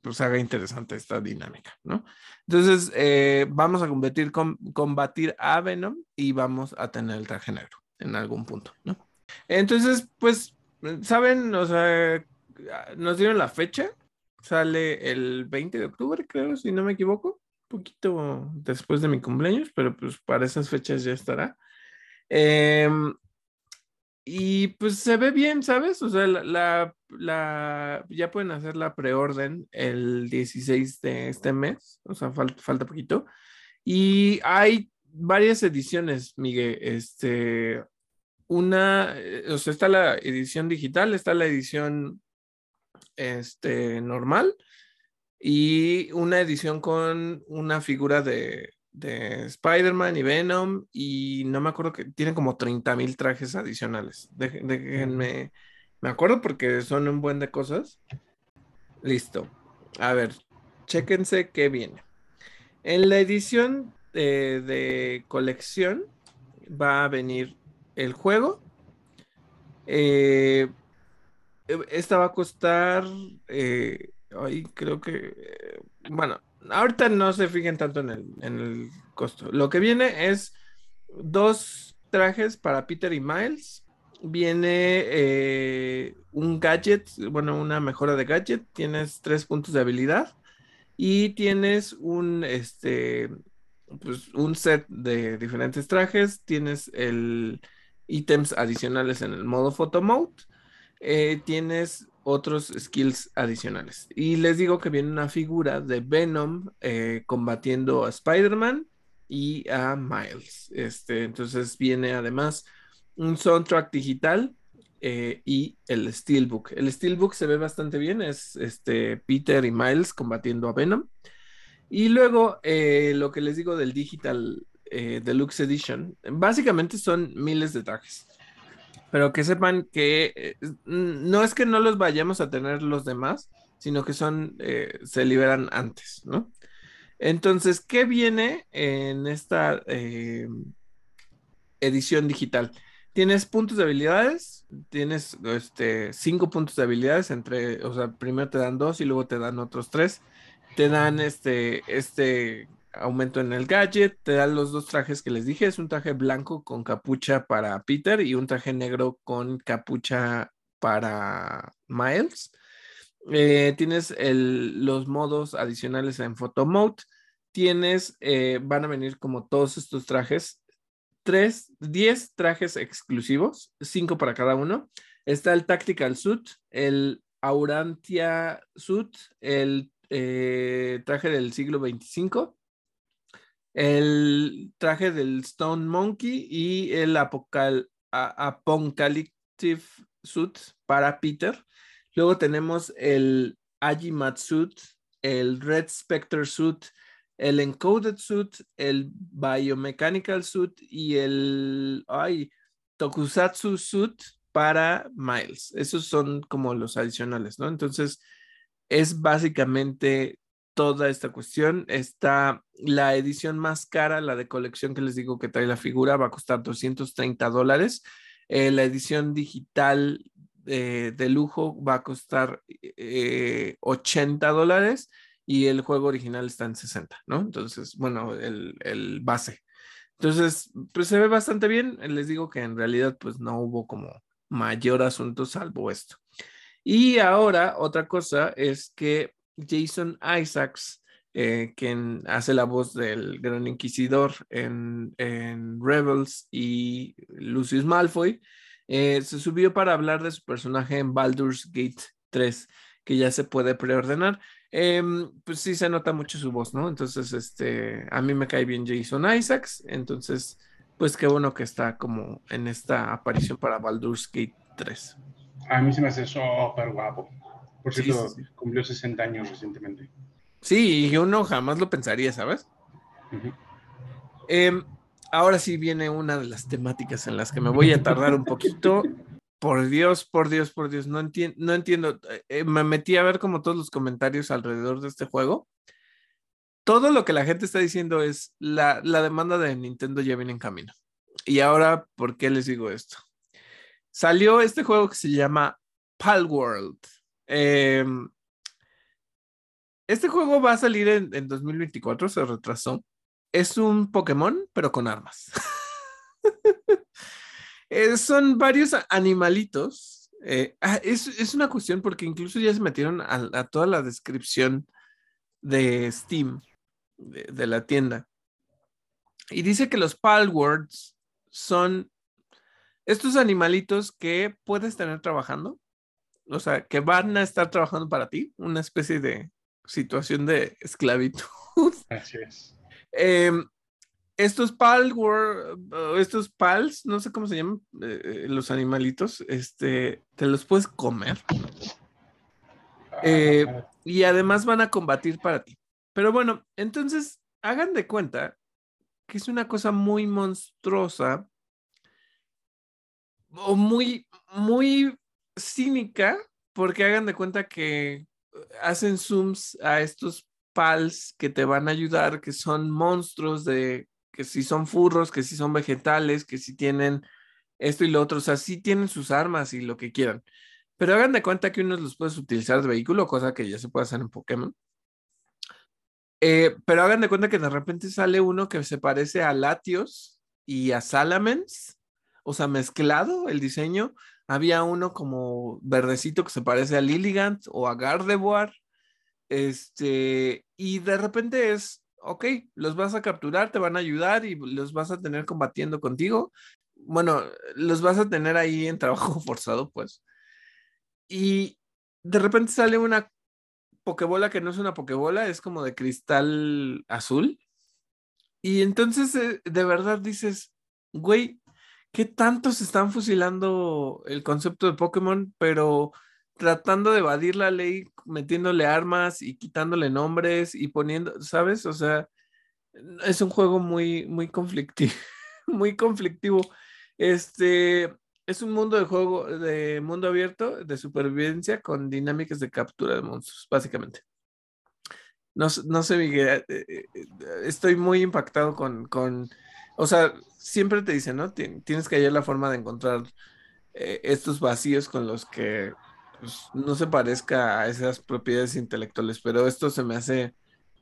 [SPEAKER 1] pues haga interesante esta dinámica, ¿no? Entonces eh, vamos a combatir a Venom y vamos a tener el traje negro en algún punto, ¿no? Entonces, pues, ¿saben? O sea, nos dieron la fecha, sale el 20 de octubre, creo, si no me equivoco poquito después de mi cumpleaños, pero pues para esas fechas ya estará. Em, y pues se ve bien, ¿sabes? O sea, la, la, ya pueden hacer la preorden el 16 de este mes, o sea, falta, falta poquito. Y hay varias ediciones, Miguel. Este, una, eh, o sea, está la edición digital, está la edición este, normal y una edición con una figura de, de Spider-Man y Venom y no me acuerdo que tiene como 30 mil trajes adicionales. déjenme, me acuerdo porque son un buen de cosas. Listo. A ver, chéquense qué viene. En la edición de, colección va a venir el juego. Eh, esta va a costar eh, Ahí creo que, eh, bueno, ahorita no se fijen tanto en el, en el costo. Lo que viene es dos trajes para Peter y Miles. Viene eh, un gadget, bueno, una mejora de gadget. Tienes tres puntos de habilidad y tienes un, este, pues, un set de diferentes trajes. Tienes el ítems adicionales en el modo photo mode. Eh, tienes otros skills adicionales. Y les digo que viene una figura de Venom eh, combatiendo a Spider-Man y a Miles. Este, entonces viene además un soundtrack digital eh, y el Steelbook. El Steelbook se ve bastante bien, es este, Peter y Miles combatiendo a Venom. Y luego eh, lo que les digo del Digital Deluxe Edition, básicamente son miles de trajes pero que sepan que eh, no es que no los vayamos a tener los demás, sino que son, eh, se liberan antes, ¿no? Entonces, ¿qué viene en esta eh, edición digital? Tienes puntos de habilidades, tienes este, cinco puntos de habilidades, entre, o sea, primero te dan dos y luego te dan otros tres. Te dan este, este aumento en el gadget, te dan los dos trajes que les dije, es un traje blanco con capucha para Peter y un traje negro con capucha para Miles. Eh, tienes los modos adicionales en Photo Mode. Tienes, eh, van a venir como todos estos trajes, tres, diez trajes exclusivos, cinco para cada uno. Está el Tactical Suit, el Aurantia Suit, el eh, traje del siglo 25 el traje del Stone Monkey y el Apocal Apocalyptic Suit para Peter. Luego tenemos el Agimat Suit, el Red Spectre Suit, el Encoded Suit, el Biomechanical Suit y el ay, Tokusatsu Suit para Miles. Esos son como los adicionales, ¿no? Entonces, es básicamente toda esta cuestión. Está la edición más cara, la de colección que les digo que trae la figura, va a costar 230 dólares. Eh, la edición digital de lujo va a costar 80 dólares y el juego original está en 60, ¿no? Entonces, bueno, el, el, base. Entonces, pues se ve bastante bien. Les digo que en realidad, pues no hubo como mayor asunto salvo esto. Y ahora, otra cosa es que Jason Isaacs, eh, quien hace la voz del Gran Inquisidor en, Rebels y Lucius Malfoy, eh, se subió para hablar de su personaje en Baldur's Gate 3, que ya se puede preordenar. Em, pues sí se nota mucho su voz, ¿no? Entonces, este, a mí me cae bien Jason Isaacs, entonces, pues qué bueno que está como en esta aparición para Baldur's Gate 3.
[SPEAKER 2] A mí se me hace súper guapo. Por cierto, cumplió 60 años recientemente.
[SPEAKER 1] Sí, y uno jamás lo pensaría, ¿sabes? Em, ahora sí viene una de las temáticas en las que me voy a tardar un poquito por Dios, por Dios, por Dios, no, entiendo, no entiendo. Eh, me metí a ver como todos los comentarios alrededor de este juego. Todo lo que la gente está diciendo es la, demanda de Nintendo ya viene en camino. Y ahora, ¿por qué les digo esto? Salió este juego que se llama Palworld. Em, este juego va a salir en, en 2024, se retrasó. Es un Pokémon, pero con armas. Eh, son varios animalitos. Eh, ah, es, una cuestión porque incluso ya se metieron a, toda la descripción de Steam, de, la tienda. Y dice que los Palwords son estos animalitos que puedes tener trabajando, o sea, que van a estar trabajando para ti, una especie de situación de esclavitud.
[SPEAKER 2] Así es.
[SPEAKER 1] Em, estos pal, estos pals, no sé cómo se llaman, eh, eh, los animalitos, este, te los puedes comer. Eh, y además van a combatir para ti. Pero bueno, entonces hagan de cuenta que es una cosa muy monstruosa o muy, muy cínica, porque hagan de cuenta que hacen zooms a estos pals que te van a ayudar, que son monstruos de que si son furros, que si son vegetales, que si tienen esto y lo otro, o sea, sí tienen sus armas y lo que quieran. Pero hagan de cuenta que unos los puedes utilizar de vehículo, cosa que ya se puede hacer en Pokémon. Eh, pero hagan de cuenta que de repente sale uno que se parece a Latios y a Salamence, o sea, mezclado el diseño. Había uno como verdecito que se parece a Lilligant o a Gardevoir. Este, y de repente es ok, los vas a capturar, te van a ayudar y los vas a tener combatiendo contigo. Bueno, los vas a tener ahí en trabajo forzado, pues. Y de repente sale una pokebola que no es una pokebola, es como de cristal azul. Y entonces eh, de verdad dices, güey, ¿qué tanto se están fusilando el concepto de Pokémon? Pero tratando de evadir la ley, metiéndole armas y quitándole nombres y poniendo, ¿sabes? O sea, es un juego muy, muy conflictivo, muy conflictivo. Este, es un mundo de juego, de mundo abierto, de supervivencia con dinámicas de captura de monstruos, básicamente. No, no sé, Miguel, eh, eh, eh, estoy muy impactado con, con, o sea, siempre te dicen, ¿no? Tienes que hallar la forma de encontrar estos vacíos con los que pues, no se parezca a esas propiedades intelectuales, pero esto se me hace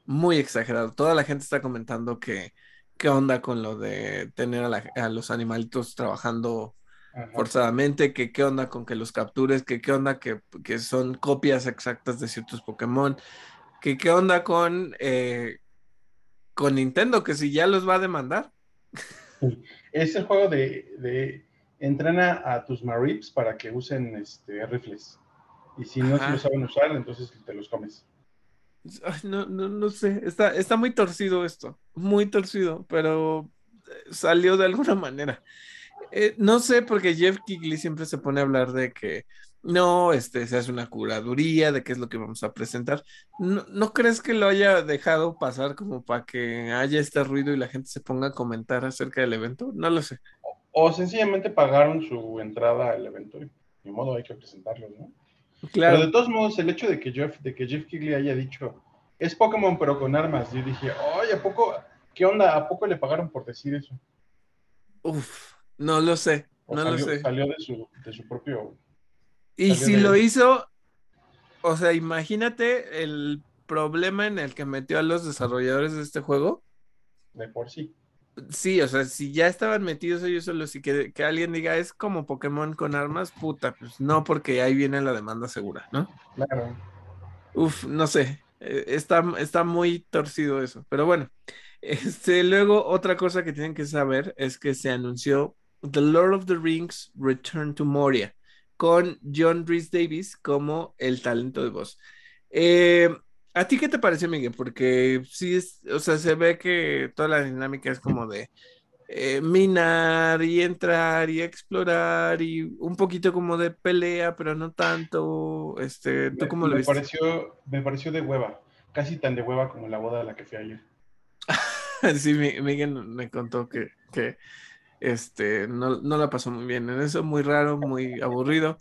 [SPEAKER 1] muy exagerado. Toda la gente está comentando que qué onda con lo de tener a, los animalitos trabajando forzadamente, que qué onda con que los captures, que qué onda que, son copias exactas de ciertos Pokémon, que qué onda con, eh, con Nintendo, que si ya los va a demandar.
[SPEAKER 2] Ese juego de, entrena a tus Marips para que usen este rifles. Y si no se lo saben usar, entonces te los comes.
[SPEAKER 1] no, no, no sé, está, está muy torcido esto, muy torcido, pero eh, salió de alguna manera. Eh, no sé, porque Jeff Kigley siempre se pone a hablar de que no, este, se hace una curaduría, de qué es lo que vamos a presentar. ¿No, ¿No, crees que lo haya dejado pasar como para que haya este ruido y la gente se ponga a comentar acerca del evento? No lo sé.
[SPEAKER 2] O, sencillamente pagaron su entrada al evento y de modo hay que presentarlo, ¿no? Pero de todos modos, el hecho de que Jeff, de que Jeff Kigley haya dicho, es Pokémon pero con armas, yo dije, oye, ¿a poco, qué onda? ¿A poco le pagaron por decir eso?
[SPEAKER 1] Uf, no lo sé, no
[SPEAKER 2] lo
[SPEAKER 1] sé.
[SPEAKER 2] Salió de su, de su propio
[SPEAKER 1] Y si lo hizo, o sea, imagínate el problema en el que metió a los desarrolladores de este juego.
[SPEAKER 2] De por sí.
[SPEAKER 1] Sí, o sea, si ya estaban metidos ellos solos y que, que alguien diga es como Pokémon con armas, puta, pues no, porque ahí viene la demanda segura, ¿no?
[SPEAKER 2] Claro.
[SPEAKER 1] Uf, no sé, eh, está, está muy torcido eso, pero bueno. Este, luego, otra cosa que tienen que saber es que se anunció The Lord of the Rings Return to Moria con John Rhys Davis como el talento de voz. Eh, ¿A ti qué te pareció, Miguel? Porque sí, es, o sea, se ve que toda la dinámica es como de eh, minar y entrar y explorar y un poquito como de pelea, pero no tanto. Este, ¿Tú cómo lo viste?
[SPEAKER 2] Pareció, me pareció de hueva, casi tan de hueva como la boda a la que fui ayer.
[SPEAKER 1] sí, Miguel me contó que, que este, no, no, la pasó muy bien en eso, muy raro, muy aburrido.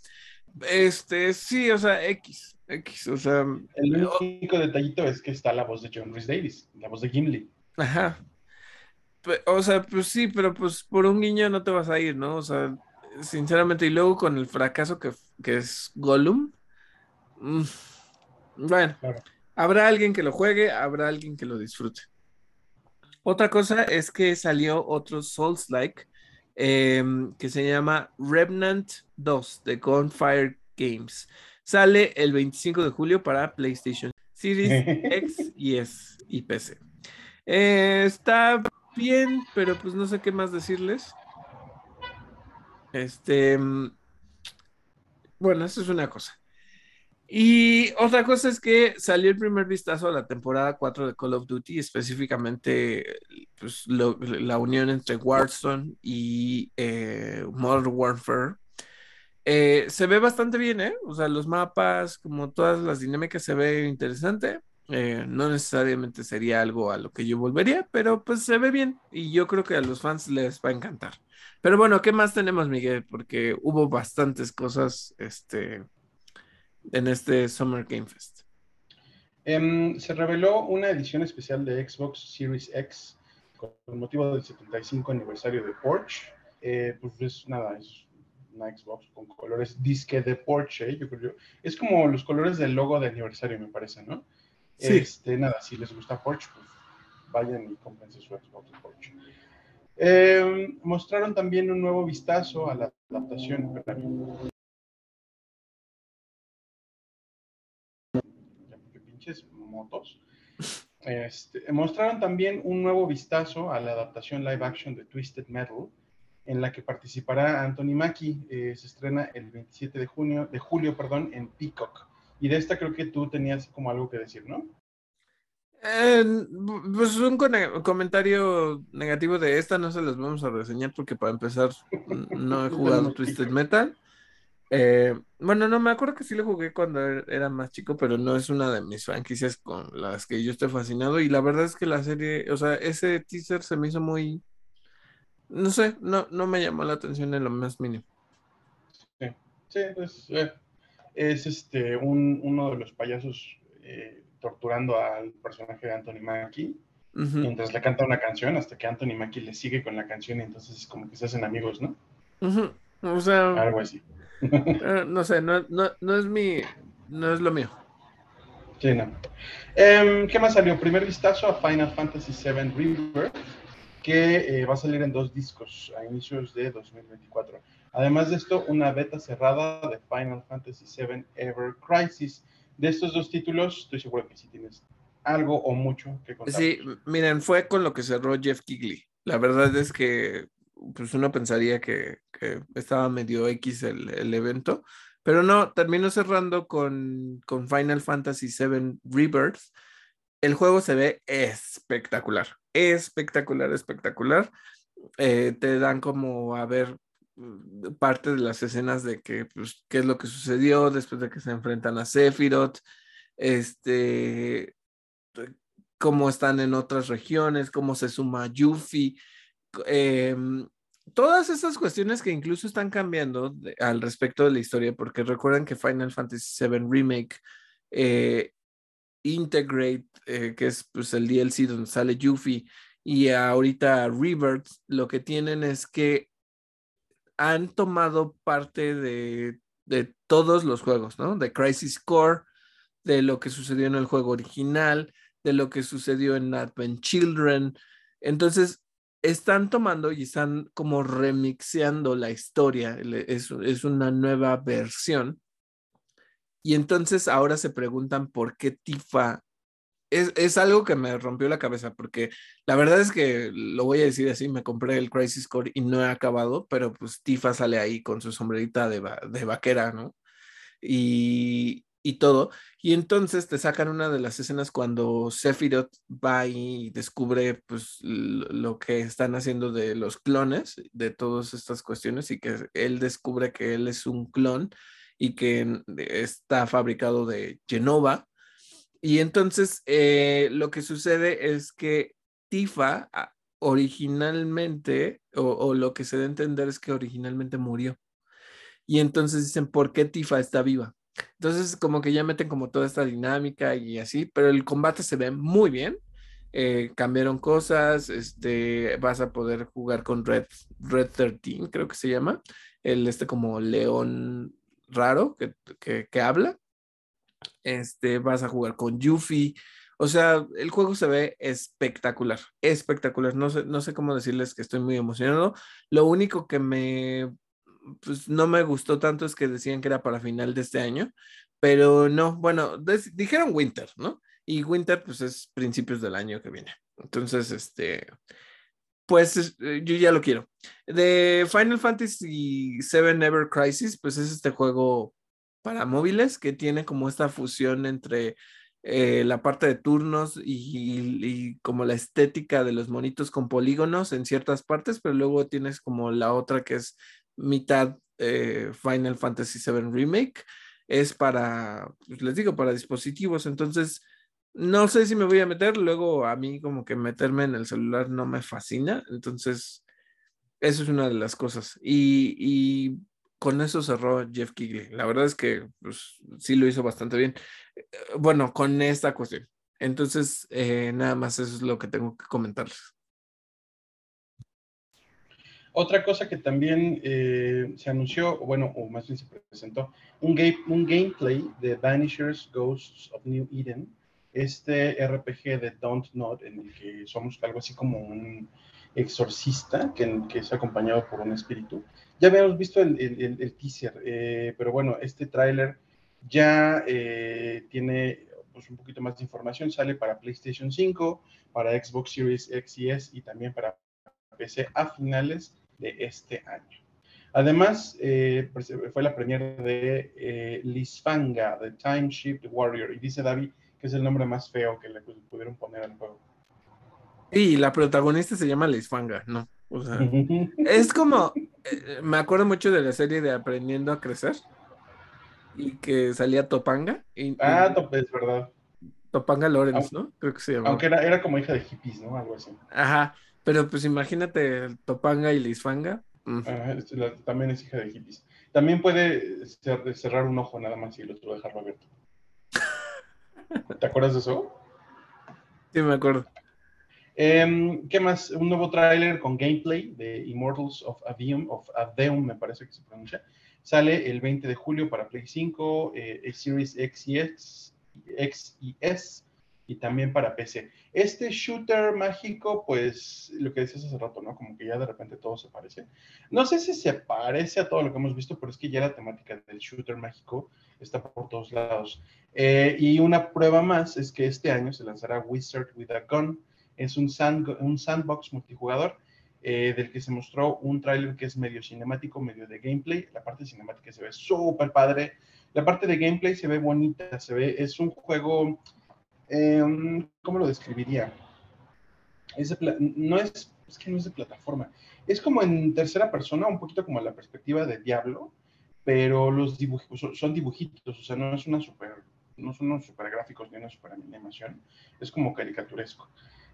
[SPEAKER 1] Este, sí, o sea, X, X, o sea.
[SPEAKER 2] El único detallito es que está la voz de John Rhys Davis, la voz de Gimli.
[SPEAKER 1] Ajá. O sea, pues sí, pero pues por un guiño no te vas a ir, ¿no? O sea, sinceramente, y luego con el fracaso que, que es Gollum. Mm, bueno, habrá alguien que lo juegue, habrá alguien que lo disfrute. Otra cosa es que salió otro Souls-like em, que se llama Remnant 2 de Gunfire Games. Sale el 25 de julio para PlayStation Series X y S y PC. Eh, está bien, pero pues no sé qué más decirles. Este. Mm, bueno, eso es una cosa. Y otra cosa es que salió el primer vistazo a la temporada 4 de Call of Duty, específicamente pues, la unión entre Warzone y eh, Modern Warfare. Eh, se ve bastante bien, ¿eh? O sea, los mapas, como todas las dinámicas, se ve interesante. Eh, no necesariamente sería algo a lo que yo volvería, pero pues se ve bien y yo creo que a los fans les va a encantar. Pero bueno, ¿qué más tenemos, Miguel? Porque hubo bastantes cosas, este en este Summer Game Fest?
[SPEAKER 2] Em, se reveló una edición especial de Xbox Series X con motivo del 75 aniversario de Porsche. Eh, pues es nada, es una Xbox con colores disque de Porsche, yo creo. Es como los colores del logo de aniversario, me parece, ¿no? Sí. Este, nada, si les gusta Porsche, pues vayan y cómprense su Xbox de Porsche. Em, mostraron también un nuevo vistazo a la adaptación motos. Este, mostraron también un nuevo vistazo a la adaptación live action de Twisted Metal, en la que participará Anthony Mackie. Eh, se estrena el 27 de junio, de julio, perdón, en Peacock. Y de esta creo que tú tenías como algo que decir, ¿no?
[SPEAKER 1] Eh, pues un comentario negativo de esta no se las vamos a reseñar porque para empezar no he jugado Twisted Metal. Eh, bueno, no, me acuerdo que sí lo jugué cuando er, era más chico, pero no es una de mis franquicias con las que yo estoy fascinado. Y la verdad es que la serie, o sea, ese teaser se me hizo muy, no sé, no, no me llamó la atención en lo más mínimo.
[SPEAKER 2] Sí, sí, pues, eh, es este un, uno de los payasos eh, torturando al personaje de Anthony Mackie. Mientras le canta una canción, hasta que Anthony Mackie le sigue con la canción y entonces como que se hacen amigos, ¿no?
[SPEAKER 1] O sea,
[SPEAKER 2] algo así.
[SPEAKER 1] No sé, no, es mi, no es lo mío.
[SPEAKER 2] Sí, no. Em, ¿Qué más salió? Primer vistazo a Final Fantasy VII Rebirth, que eh, va a salir en dos discos a inicios de 2024. Además de esto, una beta cerrada de Final Fantasy VII Ever Crisis. De estos dos títulos, estoy seguro que sí tienes algo o mucho que contar.
[SPEAKER 1] Sí, miren, fue con lo que cerró Jeff Kigley. La verdad es que pues uno pensaría que, estaba medio X el, evento, pero no, terminó cerrando con, Final Fantasy VII Rebirth. El juego se ve espectacular, espectacular, espectacular. Eh, te dan como a ver mm, parte de las escenas de que, pues, qué es lo que sucedió después de que se enfrentan a Sephiroth, este, cómo están en otras regiones, cómo se suma Yuffie, Em, todas esas cuestiones que incluso están cambiando al respecto de la historia, porque recuerdan que Final Fantasy VII Remake eh, Integrate, eh, que es pues, el DLC donde sale Yuffie, y ahorita Rebirth, lo que tienen es que han tomado parte de, de todos los juegos, ¿no? De Crisis Core, de lo que sucedió en el juego original, de lo que sucedió en Advent Children. Entonces, están tomando y están como remixeando la historia. Es, es una nueva versión. Y entonces ahora se preguntan por qué Tifa es, algo que me rompió la cabeza porque la verdad es que lo voy a decir así, me compré el Crisis Core y no he acabado, pero pues Tifa sale ahí con su sombrerita de, de vaquera, ¿no? Y, y, todo. Y entonces te sacan una de las escenas cuando Sephiroth va y descubre pues lo que están haciendo de los clones, de todas estas cuestiones y que él descubre que él es un clon y que está fabricado de Genova y entonces eh, lo que sucede es que Tifa ah, originalmente, o, lo que se debe entender es que originalmente murió. Y entonces dicen, ¿por qué Tifa está viva? Entonces como que ya meten como toda esta dinámica y así, pero el combate se ve muy bien. Eh, cambiaron cosas, este, vas a poder jugar con Red, Red 13, creo que se llama, el este como león raro que, que habla este, vas a jugar con Yuffie. O sea, el juego se ve espectacular, espectacular. No sé, no sé cómo decirles que estoy muy emocionado. Lo único que me, pues no me gustó tanto es que decían que era para final de este año, pero no, bueno, dijeron Winter, ¿no? Y Winter, pues es principios del año que viene. Entonces, este, pues eh, yo ya lo quiero. De Final Fantasy VII Ever Crisis, pues es este juego para móviles que tiene como esta fusión entre eh, la parte de turnos y, como la estética de los monitos con polígonos en ciertas partes, pero luego tienes como la otra que es mitad eh, Final Fantasy VII Remake. Es para, pues, les digo, para dispositivos. Entonces, no sé si me voy a meter. Luego a mí como que meterme en el celular no me fascina. Entonces, eso es una de las cosas. y con eso cerró Jeff Kigley. La verdad es que pues, sí lo hizo bastante bien. Eh, bueno, con esta cuestión. Entonces, eh, nada más eso es lo que tengo que comentarles.
[SPEAKER 2] Otra cosa que también eh, se anunció, bueno, o más bien se presentó, un, game, un gameplay de Vanishers Ghosts of New Eden, este RPG de Don't Nod, en el que somos algo así como un exorcista que, que es acompañado por un espíritu. Ya habíamos visto el, el, teaser, eh, pero bueno, este tráiler ya eh, tiene pues, un poquito más de información. Sale para PlayStation 5, para Xbox Series X y S y también para PC a finales de este año. Además, eh, pues, fue la premiere de Lisfanga, The Time Shift Warrior, y dice David que es el nombre más feo que le pudieron poner al juego.
[SPEAKER 1] Y la protagonista se llama Lisfanga, ¿no? O sea, es como, eh, me acuerdo mucho de la serie de Aprendiendo a Crecer y que salía Topanga. Y,
[SPEAKER 2] ah, es verdad.
[SPEAKER 1] Topanga Lorenz, ¿no? Creo que se llama.
[SPEAKER 2] Aunque era, era como hija de hippies, ¿no? Algo así.
[SPEAKER 1] Ajá, pero pues imagínate Topanga y Lisfanga.
[SPEAKER 2] Este, también es hija de hippies. También puede cerrar un ojo nada más y el otro dejarlo abierto. ¿Te acuerdas de eso?
[SPEAKER 1] Sí, me acuerdo.
[SPEAKER 2] Em, ¿Qué más? Un nuevo tráiler con gameplay de Immortals of Aveum, of Aveum, me parece que se pronuncia. Sale el 20 de julio para Play 5, eh, Series X y, X, X y S y también para PC. Este shooter mágico, pues lo que decías hace rato, ¿no? Como que ya de repente todo se parece. No sé si se parece a todo lo que hemos visto, pero es que ya la temática del shooter mágico está por todos lados. Eh, y una prueba más es que este año se lanzará Wizard with a Gun es un, un sandbox multijugador eh, del que se mostró un tráiler que es medio cinemático, medio de gameplay. La parte cinemática se ve súper padre. La parte de gameplay se ve bonita, se ve, es un juego, em, ¿cómo lo describiría? no es, es que no es de plataforma. Es como en tercera persona, un poquito como la perspectiva de Diablo, pero los dibujos son dibujitos, o sea, no es una super, no son unos super gráficos ni una super animación, es como caricaturesco.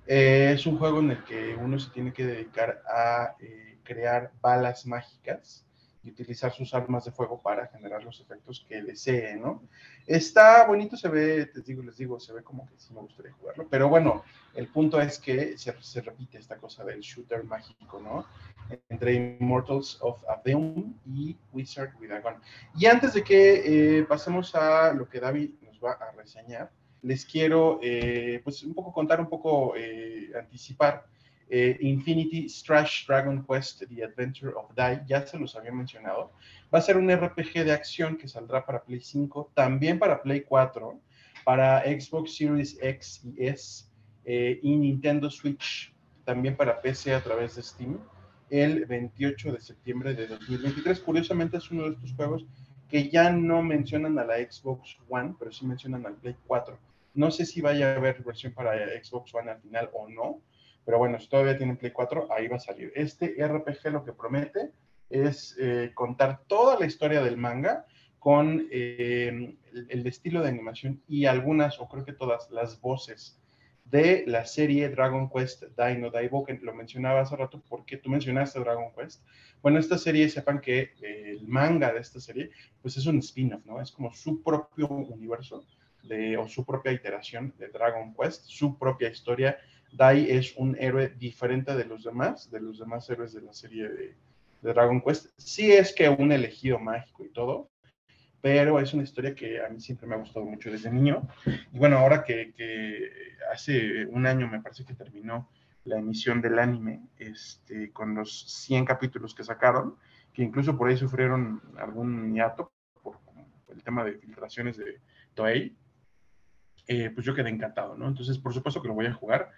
[SPEAKER 2] Eh, es un juego en el que uno se tiene que dedicar a eh, crear balas mágicas y utilizar sus armas de fuego para generar los efectos que desee, ¿no? Está bonito, se ve, te digo, les digo, se ve como que sí me gustaría jugarlo, pero bueno, el punto es que se, se repite esta cosa del shooter mágico, ¿no? Entre Immortals of Aveum y Wizard with a Gun. Y antes de que eh, pasemos a lo que David nos va a reseñar, les quiero, eh, pues, un poco contar, un poco eh, anticipar eh, Infinity Strash Dragon Quest The Adventure of Die, ya se los había mencionado. Va a ser un RPG de acción que saldrá para Play 5, también para Play 4, para Xbox Series X y S eh, y Nintendo Switch, también para PC a través de Steam, el 28 de septiembre de 2023. Curiosamente es uno de estos juegos que ya no mencionan a la Xbox One, pero sí mencionan al Play 4. No sé si vaya a haber versión para Xbox One al final o no, pero bueno, si todavía tienen Play 4, ahí va a salir. Este RPG lo que promete es eh, contar toda la historia del manga con eh, el, estilo de animación y algunas, o creo que todas, las voces de la serie Dragon Quest Dino Daibo, que lo mencionaba hace rato porque tú mencionaste Dragon Quest. Bueno, esta serie, sepan que eh, el manga de esta serie, pues es un spin-off, ¿no? Es como su propio universo de, o su propia iteración de Dragon Quest, su propia historia Dai es un héroe diferente de los demás, de los demás héroes de la serie de, Dragon Quest. Sí es que un elegido mágico y todo, pero es una historia que a mí siempre me ha gustado mucho desde niño. Y bueno, ahora que, hace un año me parece que terminó la emisión del anime, este, con los 100 capítulos que sacaron, que incluso por ahí sufrieron algún hiato por, el tema de filtraciones de Toei, eh, pues yo quedé encantado, ¿no? Entonces, por supuesto que lo voy a jugar.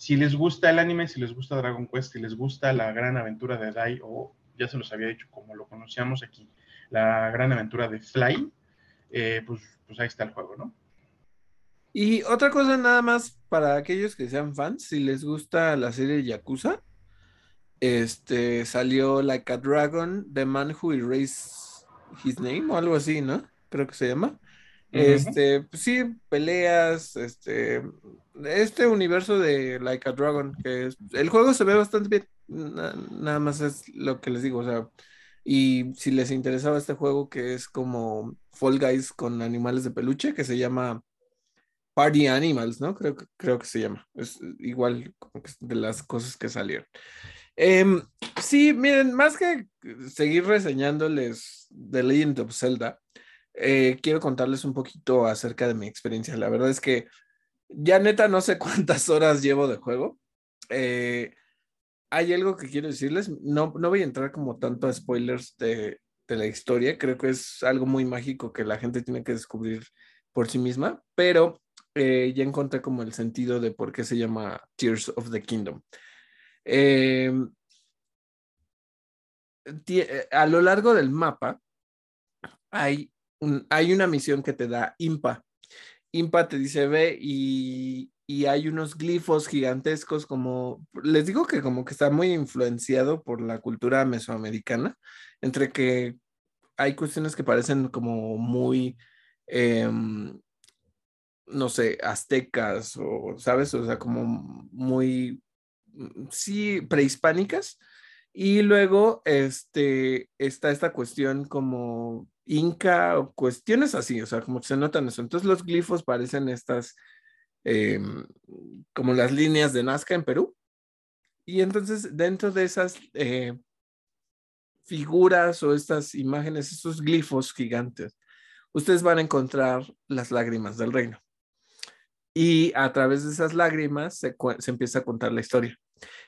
[SPEAKER 2] Si les gusta el anime, si les gusta Dragon Quest, si les gusta la gran aventura de Dai, o ya se los había dicho como lo conocíamos aquí, la gran aventura de Fly, eh, pues, pues ahí está el juego, ¿no?
[SPEAKER 1] Y otra cosa nada más para aquellos que sean fans, si les gusta la serie Yakuza, este salió Like a Dragon, The Man Who Erased His Name o algo así, ¿no? Creo que se llama. Este, pues sí, peleas, este, este universo de Like a Dragon, que el juego se ve bastante bien, nada más es lo que les digo, o sea, y si les interesaba este juego que es como Fall Guys con animales de peluche, que se llama Party Animals, ¿no? Creo, creo que se llama, es igual de las cosas que salieron. Em, sí, miren, más que seguir reseñándoles The Legend of Zelda, eh, quiero contarles un poquito acerca de mi experiencia. La verdad es que ya neta no sé cuántas horas llevo de juego. Eh, hay algo que quiero decirles. No, no voy a entrar como tanto a spoilers de, de la historia. Creo que es algo muy mágico que la gente tiene que descubrir por sí misma, pero eh, ya encontré como el sentido de por qué se llama Tears of the Kingdom. a lo largo del mapa hay hay una misión que te da IMPA. IMPA te dice, ve y, hay unos glifos gigantescos como, les digo que como que está muy influenciado por la cultura mesoamericana, entre que hay cuestiones que parecen como muy, em, no sé, aztecas o, ¿sabes? O sea, como muy, mm, sí, prehispánicas. Y luego, este, está esta cuestión como inca o cuestiones así, o sea, como se notan eso. Entonces los glifos parecen estas, em, como las líneas de Nazca en Perú. Y entonces dentro de esas eh, figuras o estas imágenes, estos glifos gigantes, ustedes van a encontrar las lágrimas del reino. Y a través de esas lágrimas se, empieza a contar la historia.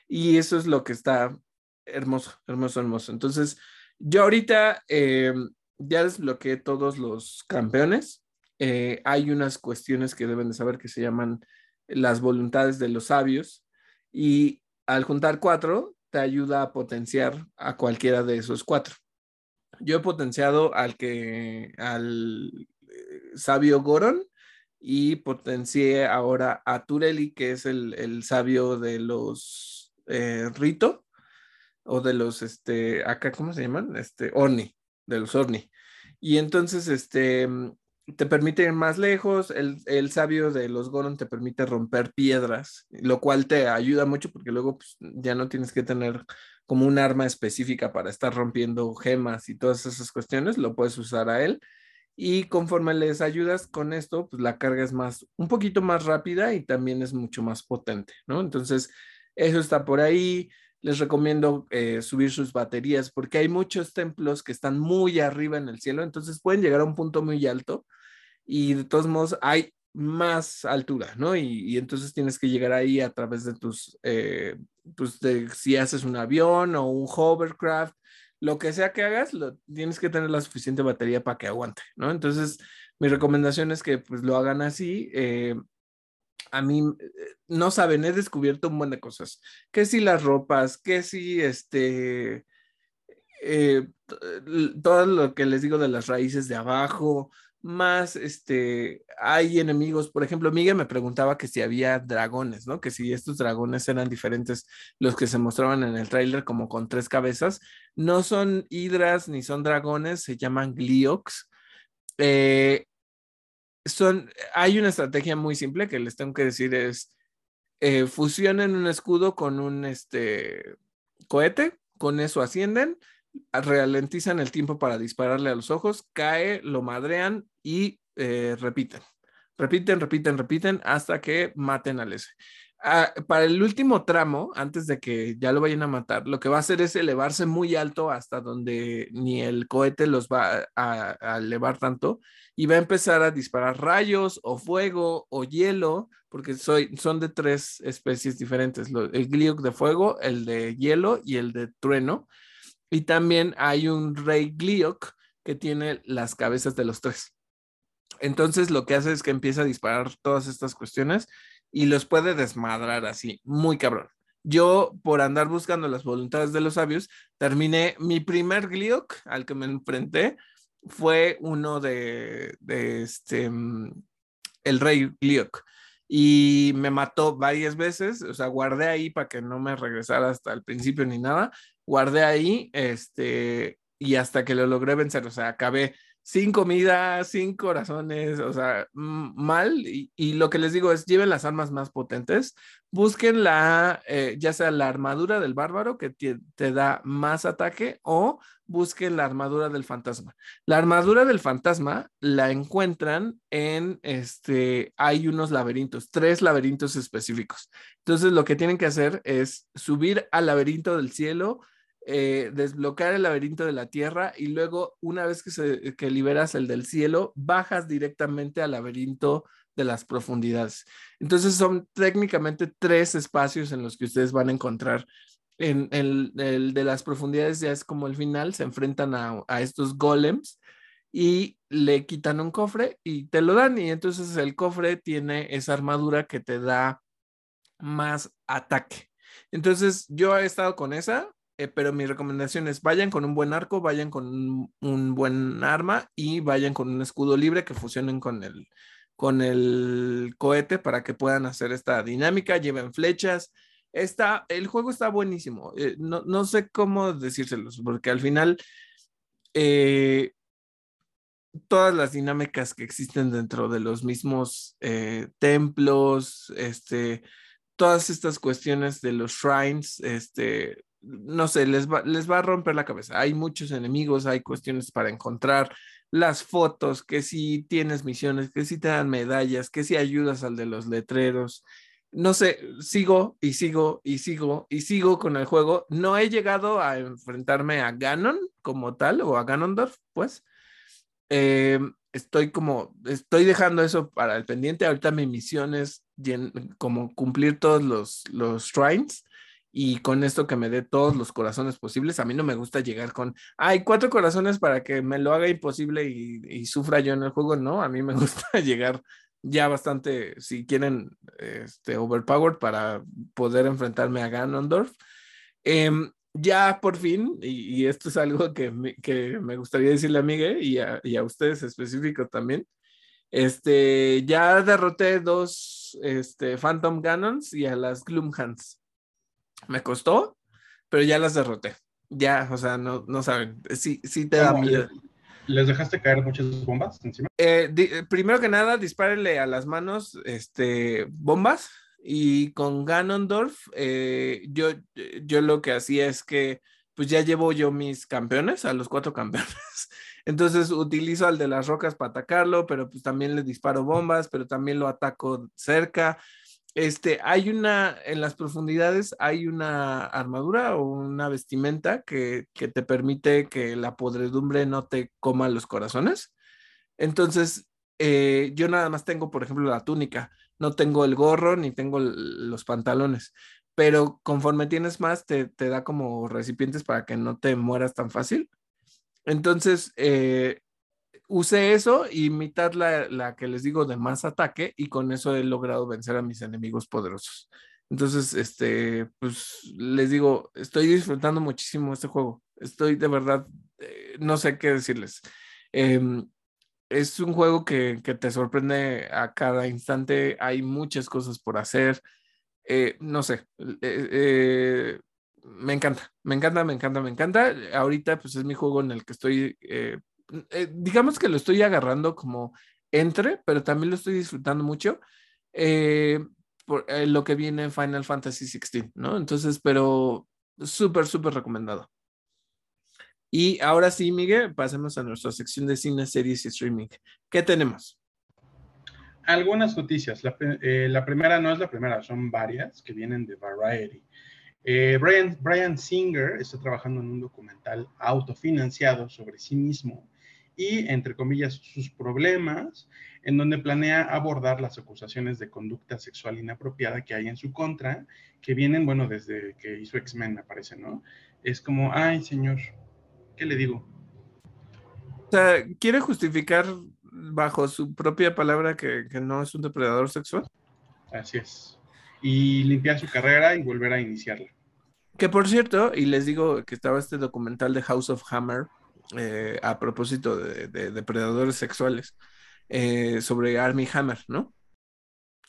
[SPEAKER 1] Y eso es lo que está hermoso, hermoso, hermoso. Entonces, yo ahorita eh, ya desbloqueé todos los campeones. Eh, hay unas cuestiones que deben de saber que se llaman las voluntades de los sabios y al juntar cuatro te ayuda a potenciar a cualquiera de esos cuatro. Yo he potenciado al que al eh, sabio Goron y potencié ahora a Tureli, que es el, sabio de los Rito o de los, este, acá, ¿cómo se llaman? Este, Orni, de los Orni. Y entonces, este, te permite ir más lejos, el, el, sabio de los Goron te permite romper piedras, lo cual te ayuda mucho porque luego pues, ya no tienes que tener como un arma específica para estar rompiendo gemas y todas esas cuestiones, lo puedes usar a él. Y conforme les ayudas con esto, pues la carga es más, un poquito más rápida y también es mucho más potente, ¿no? Entonces, eso está por ahí. Les recomiendo eh, subir sus baterías porque hay muchos templos que están muy arriba en el cielo, entonces pueden llegar a un punto muy alto y de todos modos hay más altura, ¿no? Y, entonces tienes que llegar ahí a través de tus, eh, pues si haces un avión o un hovercraft, lo que sea que hagas, lo, tienes que tener la suficiente batería para que aguante, ¿no? Entonces, mi recomendación es que pues lo hagan así. Eh, a mí, eh, no saben, he descubierto un montón de cosas. Que si las ropas, que si este, eh, todo lo que les digo de las raíces de abajo, más, este, hay enemigos, por ejemplo, Miguel me preguntaba que si había dragones, ¿no? Que si estos dragones eran diferentes los que se mostraban en el tráiler como con tres cabezas. No son hidras ni son dragones, se llaman gliox. Eh, son, hay una estrategia muy simple que les tengo que decir es, eh, fusionen un escudo con un, este, cohete, con eso ascienden, ralentizan el tiempo para dispararle a los ojos, cae, lo madrean y eh, repiten. Repiten, repiten, repiten hasta que maten al ese. Ah, para el último tramo, antes de que ya lo vayan a matar, lo que va a hacer es elevarse muy alto hasta donde ni el cohete los va a, elevar tanto y va a empezar a disparar rayos o fuego o hielo, porque son de tres especies diferentes, el Gliok de fuego, el de hielo y el de trueno. Y también hay un rey Gliok que tiene las cabezas de los tres. Entonces lo que hace es que empieza a disparar todas estas cuestiones y los puede desmadrar así, muy cabrón. Yo, por andar buscando las voluntades de los sabios, terminé mi primer Gliok al que me enfrenté, fue uno de, este, el rey Gliok. Y me mató varias veces, o sea, guardé ahí para que no me regresara hasta el principio ni nada, guardé ahí, este, y hasta que lo logré vencer, o sea, acabé sin comida, sin corazones, o sea, mal. Y, lo que les digo es, lleven las armas más potentes, busquen la, eh, ya sea la armadura del bárbaro que te, da más ataque o busquen la armadura del fantasma. La armadura del fantasma la encuentran en, este, hay unos laberintos, tres laberintos específicos. Entonces lo que tienen que hacer es subir al laberinto del cielo, eh, desbloquear el laberinto de la tierra y luego una vez que, se, que liberas el del cielo, bajas directamente al laberinto de las profundidades. Entonces son técnicamente tres espacios en los que ustedes van a encontrar. En el, de las profundidades ya es como el final, se enfrentan a, a estos golems y le quitan un cofre y te lo dan y entonces el cofre tiene esa armadura que te da más ataque. Entonces yo he estado con esa, eh, pero mi recomendación es vayan con un buen arco, vayan con un, buen arma y vayan con un escudo libre que fusionen con el, con el cohete para que puedan hacer esta dinámica, lleven flechas. Está, el juego está buenísimo. Eh, no, sé cómo decírselos, porque al final eh, todas las dinámicas que existen dentro de los mismos templos, este, todas estas cuestiones de los shrines, este, no sé, les va, les va a romper la cabeza. Hay muchos enemigos, hay cuestiones para encontrar, las fotos, que si tienes misiones, que si te dan medallas, que si ayudas al de los letreros. No sé, sigo y sigo y sigo y sigo con el juego. No he llegado a enfrentarme a Ganon como tal o a Ganondorf, pues. Eh, estoy como, estoy dejando eso para el pendiente. Ahorita mi misión es como cumplir todos los, los shrines y con esto que me dé todos los corazones posibles. A mí no me gusta llegar con, hay cuatro corazones para que me lo haga imposible y, sufra yo en el juego. No, a mí me gusta llegar ya bastante, si quieren, este, overpowered para poder enfrentarme a Ganondorf. Em, ya por fin, y, esto es algo que me, que me gustaría decirle a Miguel y a, y a ustedes específico también. Este, ya derroté dos este, Phantom Ganons y a las Gloomhands. Me costó, pero ya las derroté. Ya, o sea, no, no saben. Sí, sí te da miedo.
[SPEAKER 2] ¿Les dejaste caer muchas bombas encima?
[SPEAKER 1] Eh, primero que nada, dispárenle a las manos este, bombas y con Ganondorf, eh, yo, yo lo que hacía es que pues ya llevo yo mis campeones, a los cuatro campeones. Entonces utilizo al de las rocas para atacarlo, pero pues también le disparo bombas, pero también lo ataco cerca. Este, hay una, en las profundidades hay una armadura o una vestimenta que, que te permite que la podredumbre no te coma los corazones. Entonces, eh, yo nada más tengo, por ejemplo, la túnica, no tengo el gorro ni tengo los pantalones, pero conforme tienes más, te, te, da como recipientes para que no te mueras tan fácil. Entonces, eh, usé eso y mitad la, la, que les digo de más ataque y con eso he logrado vencer a mis enemigos poderosos. Entonces, este, pues les digo, estoy disfrutando muchísimo este juego. Estoy de verdad, eh, no sé qué decirles. Eh, es un juego que, que, te sorprende a cada instante. Hay muchas cosas por hacer. Eh, no sé, eh, me encanta, me encanta, me encanta, me encanta. Ahorita pues es mi juego en el que estoy, digamos que lo estoy agarrando como entre, pero también lo estoy disfrutando mucho. por lo que viene en Final Fantasy XVI, ¿no? Entonces, pero súper, súper recomendado. Y ahora sí, Miguel, pasemos a nuestra sección de cine, series y streaming. ¿Qué tenemos?
[SPEAKER 2] Algunas noticias. La, eh, la primera no es la primera, son varias que vienen de Variety. Eh, Brian, Brian Singer está trabajando en un documental autofinanciado sobre sí mismo y, entre comillas, sus problemas, en donde planea abordar las acusaciones de conducta sexual inapropiada que hay en su contra, que vienen, bueno, desde que hizo X-Men, me parece, ¿no? Es como, ay, señor, ¿Qué le digo?
[SPEAKER 1] O sea, ¿quiere justificar bajo su propia palabra que, no es un depredador sexual?
[SPEAKER 2] Así es. Y limpiar su carrera y volver a iniciarla.
[SPEAKER 1] Que por cierto, y les digo que estaba este documental de House of Hammer eh, a propósito de, depredadores sexuales eh, sobre Army Hammer, ¿no?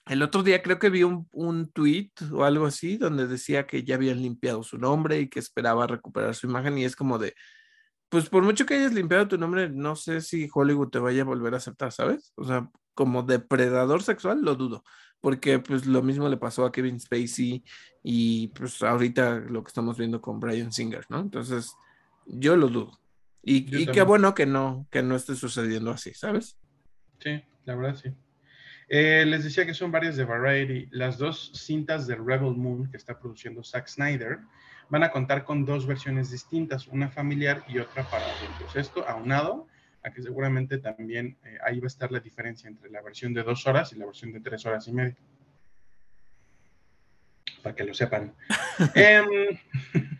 [SPEAKER 1] El otro día creo que vi un, un tweet o algo así donde decía que ya habían limpiado su nombre y que esperaba recuperar su imagen y es como de, pues por mucho que hayas limpiado tu nombre, no sé si Hollywood te vaya a volver a aceptar, ¿sabes? O sea, como depredador sexual, lo dudo, porque pues lo mismo le pasó a Kevin Spacey y pues ahorita lo que estamos viendo con Brian Singer, ¿no? Entonces, yo lo dudo. Y, qué bueno que no, que no esté sucediendo así, ¿sabes?
[SPEAKER 2] Sí, la verdad sí. Eh, les decía que son varias de Variety. Las dos cintas de Rebel Moon que está produciendo Zack Snyder van a contar con dos versiones distintas, una familiar y otra para adultos. Esto aunado a que seguramente también eh, ahí va a estar la diferencia entre la versión de dos horas y la versión de tres horas y media. Para que lo sepan. Em,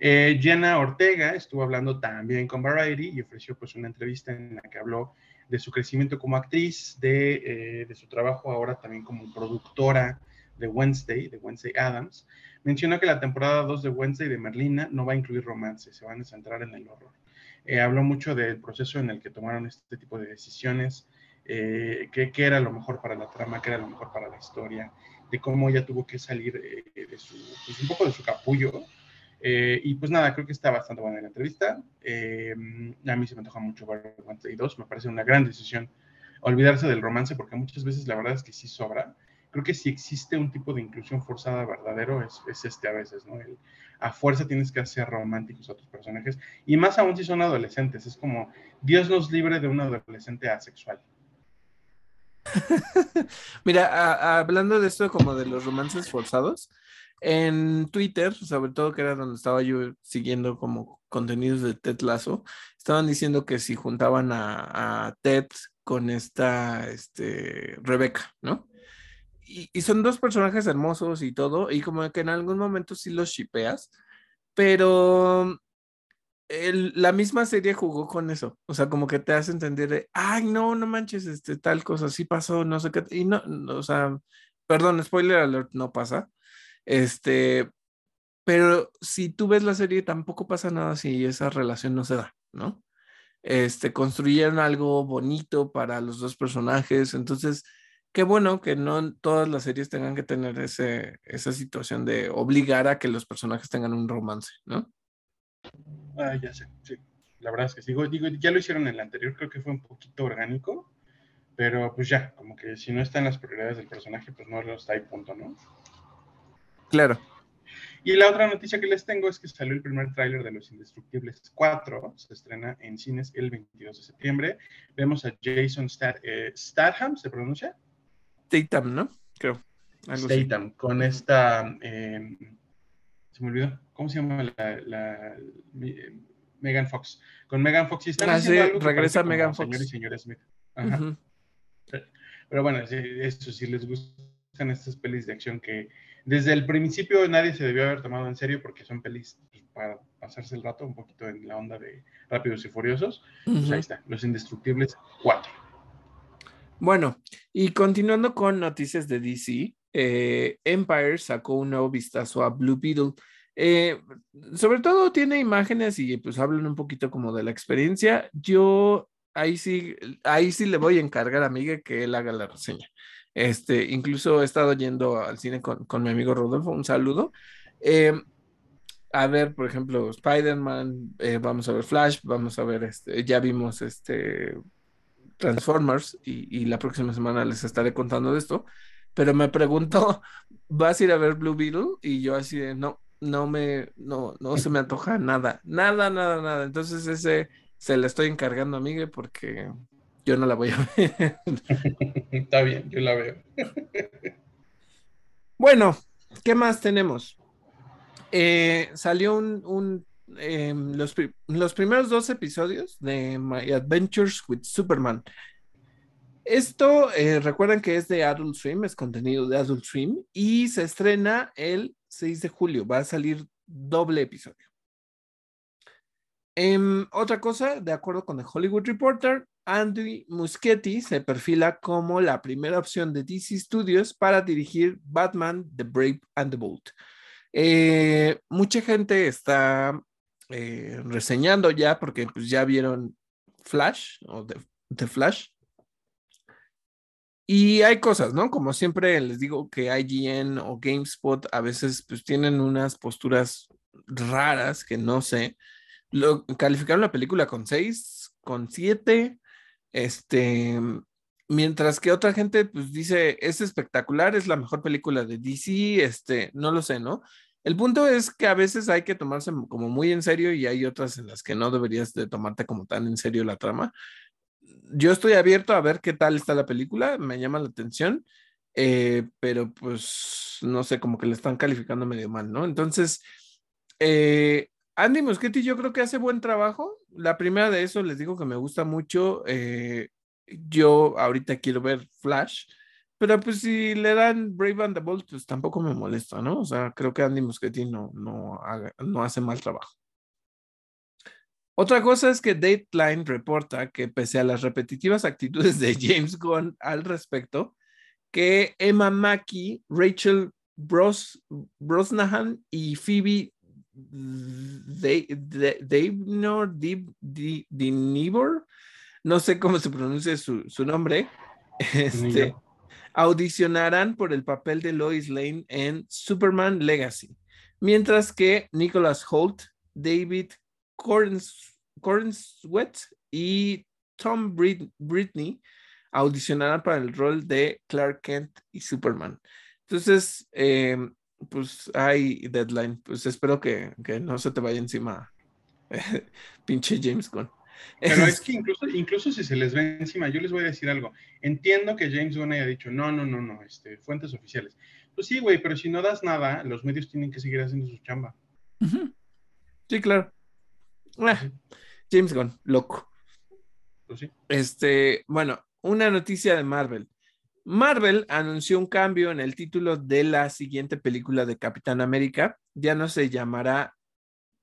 [SPEAKER 2] eh, Jenna Ortega estuvo hablando también con Variety y ofreció pues una entrevista en la que habló de su crecimiento como actriz, de, eh, su trabajo ahora también como productora de Wednesday, de Wednesday Adams, mencionó que la temporada 2 de Wednesday de Merlina no va a incluir romance, se van a centrar en el horror. Eh, habló mucho del proceso en el que tomaron este tipo de decisiones, eh, qué, era lo mejor para la trama, qué era lo mejor para la historia, de cómo ella tuvo que salir pues un poco de su capullo. Y pues nada, creo que está bastante buena la entrevista. a mí se me antoja mucho ver Wednesday 2, me parece una gran decisión olvidarse del romance, porque muchas veces la verdad es que sí sobra creo que si existe un tipo de inclusión forzada verdadero es, es este a veces, ¿no? a fuerza tienes que hacer románticos a tus personajes, y más aún si son adolescentes, es como Dios nos libre de un adolescente asexual.
[SPEAKER 1] Mira, hablando de esto como de los romances forzados, en Twitter, sobre todo que era donde estaba yo siguiendo como contenidos de Ted Lasso, estaban diciendo que si juntaban a, Ted con esta este, Rebeca, ¿no? y, son dos personajes hermosos y todo, y como que en algún momento sí los shipeas, pero la misma serie jugó con eso, o sea, como que te hace entender ay, no, no manches, este, tal cosa, sí pasó, no sé qué, y no, o sea, perdón, spoiler alert, no pasa, este, pero si tú ves la serie tampoco pasa nada si esa relación no se da, ¿no? Este, construyeron algo bonito para los dos personajes, entonces qué bueno que no todas las series tengan que tener ese, esa situación de obligar a que los personajes tengan un romance, ¿no?
[SPEAKER 2] Ah, ya sé, sí. La verdad es que digo, digo, ya lo hicieron en el anterior, creo que fue un poquito orgánico, pero pues ya, como que si no está en las prioridades del personaje, pues no lo está ahí, punto, ¿no?
[SPEAKER 1] Claro.
[SPEAKER 2] Y la otra noticia que les tengo es que salió el primer tráiler de Los Indestructibles 4, se estrena en cines el 22 de septiembre. Vemos a Jason eh, Statham, ¿se pronuncia?
[SPEAKER 1] Statham, ¿no? Creo.
[SPEAKER 2] Statham, con esta, em, se me olvidó, ¿cómo se llama la, Megan Fox? Con Megan Fox y
[SPEAKER 1] están ah, sí, regresa Megan Fox.
[SPEAKER 2] Señor y señora Smith. Ajá. Pero bueno, eso, si les gustan estas pelis de acción que desde el principio nadie se debió haber tomado en serio porque son pelis pues, para pasarse el rato un poquito en la onda de Rápidos y Furiosos. Pues ahí está, Los Indestructibles 4.
[SPEAKER 1] Bueno, y continuando con noticias de DC, eh, Empire sacó un nuevo vistazo a Blue Beetle. Eh, sobre todo tiene imágenes y pues hablan un poquito como de la experiencia. Yo ahí sí, ahí sí le voy a encargar a Miguel que él haga la reseña. Este, incluso he estado yendo al cine con, mi amigo Rodolfo, un saludo. Em, a ver, por ejemplo, Spider-Man, eh, vamos a ver Flash, vamos a ver, este, ya vimos este Transformers y, la próxima semana les estaré contando de esto, pero me pregunto, ¿vas a ir a ver Blue Beetle? Y yo así de, no, no me, no, no se me antoja nada, nada, nada, nada. Entonces ese se le estoy encargando a Miguel porque yo no la voy a ver.
[SPEAKER 2] Está bien, yo la veo.
[SPEAKER 1] bueno, ¿qué más tenemos? Eh, salió un, em, los, primeros dos episodios de My Adventures with Superman. Esto, eh, recuerden que es de Adult Swim, es contenido de Adult Swim y se estrena el 6 de julio. Va a salir doble episodio. Em, otra cosa, de acuerdo con The Hollywood Reporter, Andy Muschietti se perfila como la primera opción de DC Studios para dirigir Batman, The Brave and the Bold. Eh, mucha gente está eh, reseñando ya porque pues, ya vieron Flash o The, Flash. Y hay cosas, ¿no? Como siempre les digo que IGN o GameSpot a veces pues tienen unas posturas raras que no sé. Lo, calificaron la película con 6, con 7, este, mientras que otra gente pues dice, es espectacular, es la mejor película de DC, este, no lo sé, ¿no? El punto es que a veces hay que tomarse como muy en serio y hay otras en las que no deberías de tomarte como tan en serio la trama. Yo estoy abierto a ver qué tal está la película, me llama la atención, eh, pero pues no sé, como que le están calificando medio mal, ¿no? Entonces, eh, Andy Muschietti yo creo que hace buen trabajo. La primera de eso les digo que me gusta mucho. Eh, yo ahorita quiero ver Flash, pero pues si le dan Brave and the Bold, pues tampoco me molesta, ¿no? O sea, creo que Andy Muschietti no, no, no hace mal trabajo. Otra cosa es que Dateline reporta que pese a las repetitivas actitudes de James Gunn al respecto, que Emma Mackey, Rachel Bros, Brosnahan y Phoebe Nibor, no sé cómo se pronuncia su, nombre, este, audicionarán por el papel de Lois Lane en Superman Legacy, mientras que Nicholas Holt, David Cornswet y Tom Britney audicionarán para el rol de Clark Kent y Superman. Entonces, eh, pues hay deadline. Pues espero que, no se te vaya encima, pinche James Gunn.
[SPEAKER 2] Pero es que incluso, incluso si se les ve encima, yo les voy a decir algo. Entiendo que James Gunn haya dicho, no, no, no, no, este, fuentes oficiales. Pues sí, güey, pero si no das nada, los medios tienen que seguir haciendo su chamba.
[SPEAKER 1] Sí, claro. Ah, James Gunn, loco.
[SPEAKER 2] Pues sí.
[SPEAKER 1] Este, bueno, una noticia de Marvel. Marvel anunció un cambio en el título de la siguiente película de Capitán América. Ya no se llamará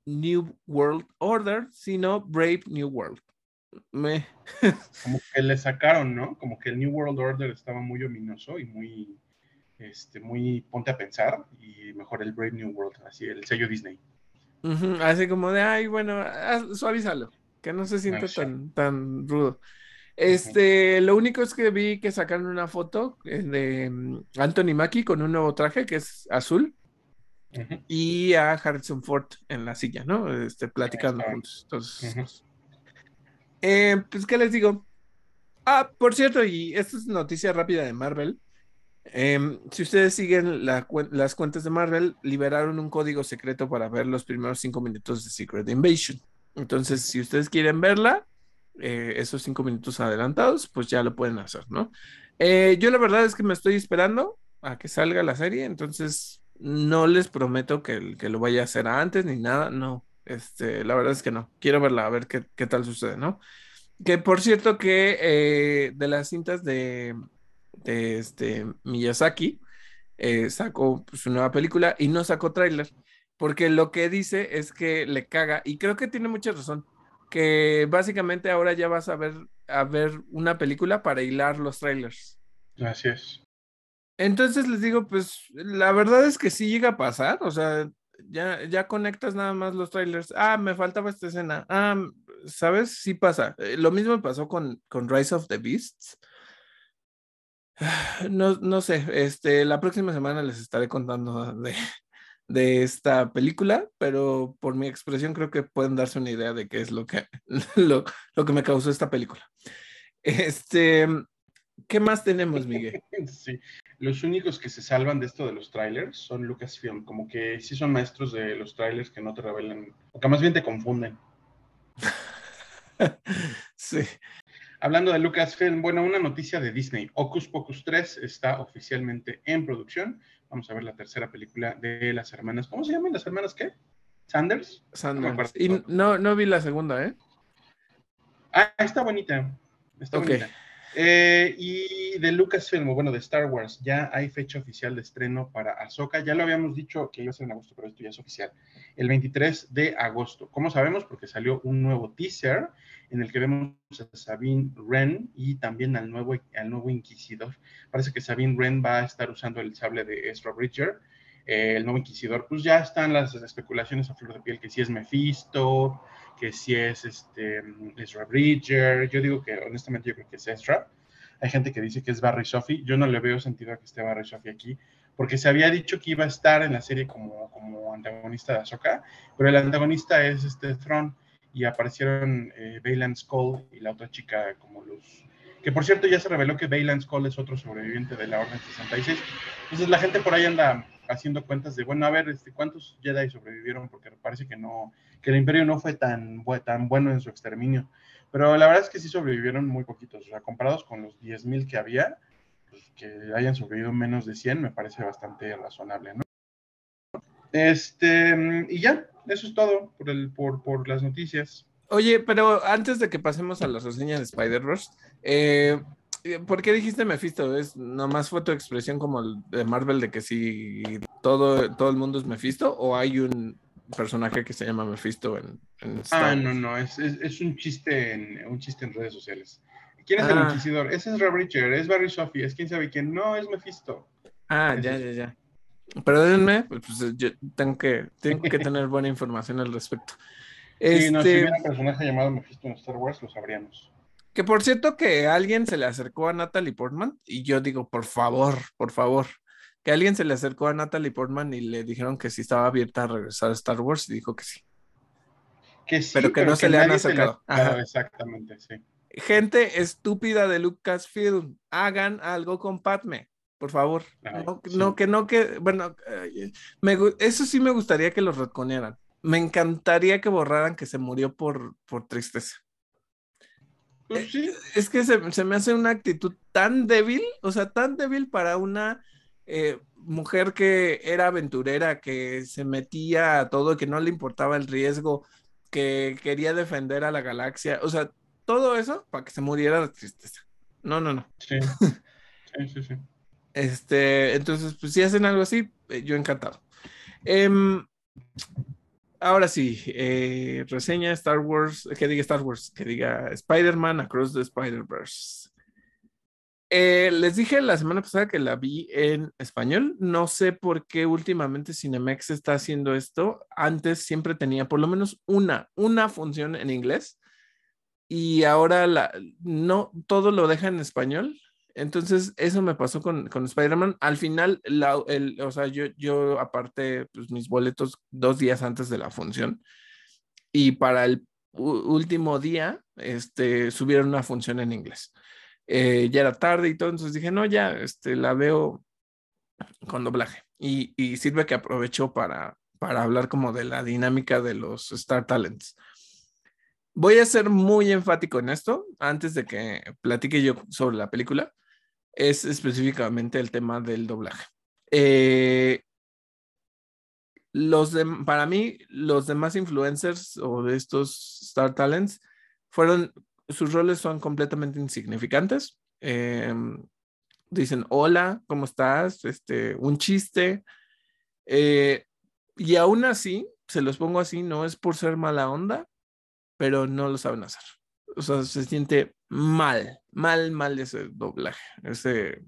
[SPEAKER 1] New World Order, sino Brave New World.
[SPEAKER 2] Como que le sacaron, ¿no? Como que el New World Order estaba muy ominoso y muy, este, muy ponte a pensar y mejor el Brave New World, así el sello Disney.
[SPEAKER 1] así como de, ay, bueno, suavízalo, que no se sienta tan, tan rudo. Este, lo único es que vi que sacaron una foto eh, de mm, Anthony Mackie con un nuevo traje que es azul y a Harrison Ford en la silla, ¿no? Este, platicando juntos. Entonces, Eh, pues, ¿qué les digo? Ah, por cierto, y esta es noticia rápida de Marvel. Em, si ustedes siguen las cuentas de Marvel, liberaron un código secreto para ver los primeros cinco minutos de Secret Invasion. Entonces, si ustedes quieren verla, eh, esos cinco minutos adelantados, pues ya lo pueden hacer, ¿no? Eh, yo la verdad es que me estoy esperando a que salga la serie, entonces no les prometo que, que lo vaya a hacer antes ni nada, no. Este, la verdad es que no. Quiero verla, a ver qué, qué tal sucede, ¿no? Que por cierto que eh, de las cintas de, de este Miyazaki, sacó su nueva película y no sacó tráiler, porque lo que dice es que le caga, y creo que tiene mucha razón, que básicamente ahora ya vas a ver, a ver una película para hilar los trailers.
[SPEAKER 2] Así es.
[SPEAKER 1] Entonces les digo, pues la verdad es que sí llega a pasar, o sea, ya, ya conectas nada más los trailers. Ah, me faltaba esta escena. Ah, ¿sabes? Sí pasa. Eh, lo mismo pasó con, con Rise of the Beasts. No, no sé, este, la próxima semana les estaré contando de, de esta película, pero por mi expresión creo que pueden darse una idea de qué es lo que, lo, lo que me causó esta película. Este, ¿qué más tenemos, Miguel?
[SPEAKER 2] Sí, los únicos que se salvan de esto de los trailers son Lucasfilm, como que sí son maestros de los trailers que no te revelan, o que más bien te confunden.
[SPEAKER 1] sí.
[SPEAKER 2] Hablando de Lucasfilm, bueno, una noticia de Disney. Ocus Pocus 3 está oficialmente en producción. Vamos a ver la tercera película de las hermanas. ¿Cómo se llaman las hermanas qué? ¿Sanders?
[SPEAKER 1] Sanders. y no, no vi la segunda, ¿eh?
[SPEAKER 2] Ah, está bonita. Está bonita. Eh, y de Lucasfilm, bueno, de Star Wars, ya hay fecha oficial de estreno para Ahsoka. Ya lo habíamos dicho que iba a ser en agosto, pero esto ya es oficial. El 23 de agosto. ¿Cómo sabemos? Porque salió un nuevo teaser en el que vemos a Sabine Wren y también al nuevo, al nuevo Inquisidor. Parece que Sabine Wren va a estar usando el sable de Ezra Bridger. Eh, el nuevo Inquisidor, pues ya están las especulaciones a flor de piel que si es Mephisto, que si es este, Ezra Bridger, yo digo que honestamente yo creo que es Ezra. Hay gente que dice que es Barry Sophie, yo no le veo sentido a que esté Barry Sophie aquí, porque se había dicho que iba a estar en la serie como, como antagonista de Ahsoka, pero el antagonista es este Thrawn, y aparecieron eh, Baylan Skull y la otra chica como los... Que por cierto ya se reveló que Baylan Skull es otro sobreviviente de la Orden 66. Entonces la gente por ahí anda haciendo cuentas de, bueno, a ver, este, ¿cuántos Jedi sobrevivieron? Porque parece que no, que el imperio no fue tan, bueno en su exterminio. Pero la verdad es que sí sobrevivieron muy poquitos. O sea, comparados con los 10.000 que había, pues, que hayan sobrevivido menos de 100 me parece bastante razonable, ¿no? Este, y ya, eso es todo por, el, por, por las noticias.
[SPEAKER 1] Oye, pero antes de que pasemos a las reseñas de Spider-Verse, eh, ¿por qué dijiste Mephisto? ¿Es nomás fue tu expresión como el de Marvel de que si todo, todo el mundo es Mephisto o hay un personaje que se llama Mephisto en,
[SPEAKER 2] Ah, no, no, es, es, un chiste en un chiste en redes sociales. ¿Quién es el ah. inquisidor? Ese es Rob Richard, es Barry Sophie, es quién sabe quién. No, es Mephisto.
[SPEAKER 1] Ah, ya, ya, ya. Perdónenme, pues, pues yo tengo que, tengo que tener buena información al respecto.
[SPEAKER 2] Sí, no, si este hubiera un personaje llamado Mephisto en Star Wars, lo sabríamos.
[SPEAKER 1] Que por cierto que alguien se le acercó a Natalie Portman y yo digo, por favor, por favor, que alguien se le acercó a Natalie Portman y le dijeron que sí estaba abierta a regresar a Star Wars y dijo que sí.
[SPEAKER 2] Que sí,
[SPEAKER 1] pero que no se le han acercado.
[SPEAKER 2] Exactamente, sí.
[SPEAKER 1] Gente estúpida de Lucasfilm, hagan algo con Padme, por favor. no, que no, que, bueno, eso sí me gustaría que lo reconieran. Me encantaría que borraran que se murió por, por tristeza.
[SPEAKER 2] Pues sí.
[SPEAKER 1] Es que se, se, me hace una actitud tan débil, o sea, tan débil para una eh, mujer que era aventurera, que se metía a todo, que no le importaba el riesgo, que quería defender a la galaxia, o sea, todo eso para que se muriera de tristeza. No, no, no.
[SPEAKER 2] Sí, sí, sí.
[SPEAKER 1] Este, entonces, pues si hacen algo así, eh, yo encantado. Em, ahora sí, eh, reseña Star Wars, que diga Star Wars, que diga Spider-Man Across the Spider-Verse. Eh, les dije la semana pasada que la vi en español. No sé por qué últimamente Cinemex está haciendo esto. Antes siempre tenía por lo menos una, una función en inglés y ahora no todo lo deja en español. Entonces, eso me pasó con, con Spider-Man. Al final, la, el, o sea, yo, yo aparte pues, mis boletos dos días antes de la función y para el último día, este, subieron una función en inglés. Eh, ya era tarde y todo, entonces dije, no, ya, este, la veo con doblaje. Y, y sirve que aprovecho para, para hablar como de la dinámica de los Star Talents. Voy a ser muy enfático en esto, antes de que platique yo sobre la película, es específicamente el tema del doblaje. Eh, los para mí, los demás influencers o de estos Star Talents fueron, sus roles son completamente insignificantes. Em, dicen, hola, ¿cómo estás? Este, un chiste. Eh, y aún así, se los pongo así, no es por ser mala onda, pero no lo saben hacer. O sea, se siente mal, mal, mal ese doblaje, ese,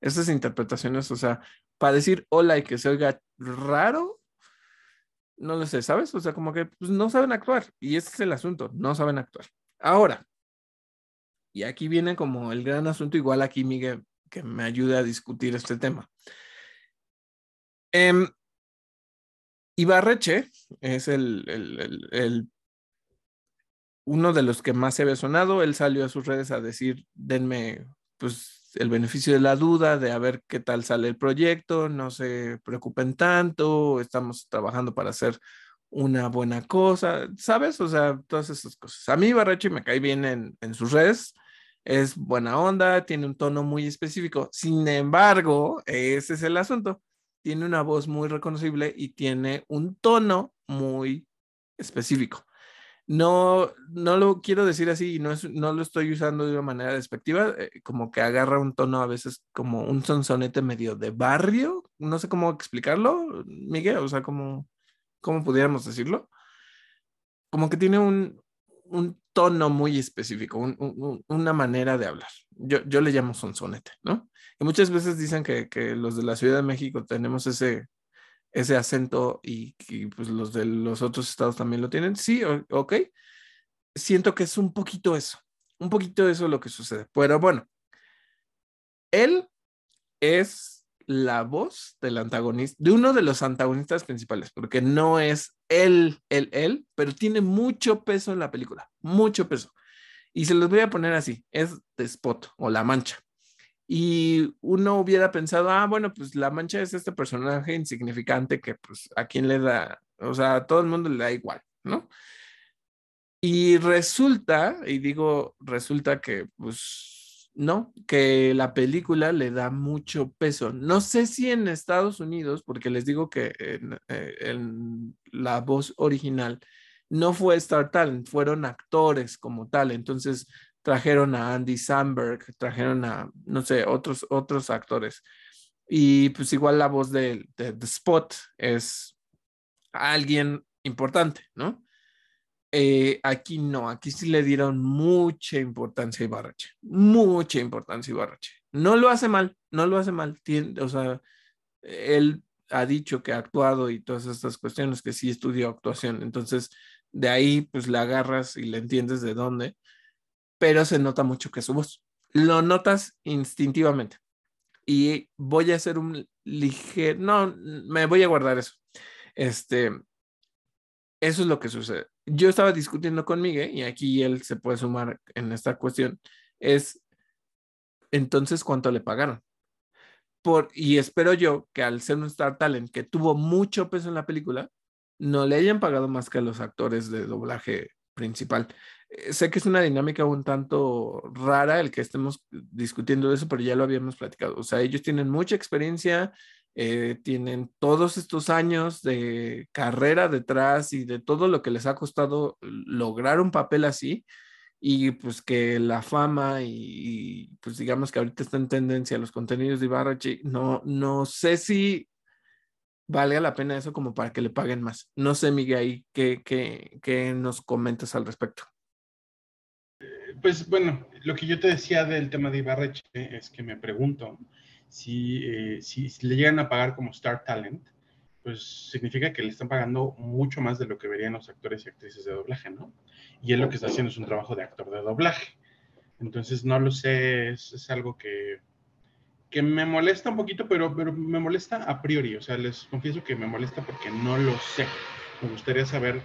[SPEAKER 1] esas interpretaciones, o sea, para decir hola y que se oiga raro, no lo sé, ¿sabes? O sea, como que pues, no saben actuar y ese es el asunto, no saben actuar. Ahora, y aquí viene como el gran asunto, igual aquí Miguel, que me ayude a discutir este tema. Eh, Ibarreche es el, el, el, uno de los que más se había sonado. Él salió a sus redes a decir, denme pues el beneficio de la duda, de a ver qué tal sale el proyecto, no se preocupen tanto, estamos trabajando para hacer una buena cosa, ¿sabes? O sea, todas esas cosas. A mí Barreche me cae bien en, en sus redes, es buena onda, tiene un tono muy específico. Sin embargo, ese es el asunto. Tiene una voz muy reconocible y tiene un tono muy específico. No, no lo quiero decir así, no, es, no lo estoy usando de una manera despectiva, eh, como que agarra un tono a veces como un sonsonete medio de barrio, no sé cómo explicarlo, Miguel, o sea, como, ¿cómo pudiéramos decirlo? Como que tiene un, un tono muy específico, un, un, una manera de hablar. Yo, yo le llamo sonsonete, ¿no? Y muchas veces dicen que, que los de la Ciudad de México tenemos ese, ese acento y, pues los de los otros estados también lo tienen. Sí, ok. Siento que es un poquito eso, un poquito eso lo que sucede. Pero bueno, él es la voz del antagonista, de uno de los antagonistas principales, porque no es él, él, él, pero tiene mucho peso en la película, mucho peso. Y se los voy a poner así, es Spot o La Mancha y uno hubiera pensado, ah, bueno, pues la mancha es este personaje insignificante que pues a quién le da, o sea, a todo el mundo le da igual, ¿no? Y resulta, y digo, resulta que pues no, que la película le da mucho peso. No sé si en Estados Unidos, porque les digo que en, eh, la voz original no fue Star Talent, fueron actores como tal. Entonces, trajeron a Andy Samberg, trajeron a, no sé, otros, otros actores. Y pues igual la voz de, The Spot es alguien importante, ¿no? Eh, aquí no, aquí sí le dieron mucha importancia a Ibarrache, mucha importancia a Ibarrache. No lo hace mal, no lo hace mal. o sea, él ha dicho que ha actuado y todas estas cuestiones, que sí estudió actuación. Entonces, de ahí, pues le agarras y le entiendes de dónde pero se nota mucho que es su voz. Lo notas instintivamente. Y voy a hacer un ligero, no, me voy a guardar eso. Este, eso es lo que sucede. Yo estaba discutiendo con Miguel y aquí él se puede sumar en esta cuestión. Es, entonces, ¿cuánto le pagaron? Por, y espero yo que al ser un Star Talent que tuvo mucho peso en la película, no le hayan pagado más que a los actores de doblaje principal. Eh, sé que es una dinámica un tanto rara el que estemos discutiendo eso, pero ya lo habíamos platicado. O sea, ellos tienen mucha experiencia, eh, tienen todos estos años de carrera detrás y de todo lo que les ha costado lograr un papel así. Y pues que la fama y, pues digamos que ahorita está en tendencia los contenidos de Ibarrachi, no, no sé si valga la pena eso como para que le paguen más. No sé, Miguel, ¿qué, qué, qué nos comentas al respecto?
[SPEAKER 2] Pues bueno, lo que yo te decía del tema de Ibarreche es que me pregunto si, eh, si, le llegan a pagar como Star Talent, pues significa que le están pagando mucho más de lo que verían los actores y actrices de doblaje, ¿no? Y él lo que está haciendo es un trabajo de actor de doblaje. Entonces, no lo sé, es, algo que, que me molesta un poquito, pero, pero me molesta a priori. O sea, les confieso que me molesta porque no lo sé. Me gustaría saber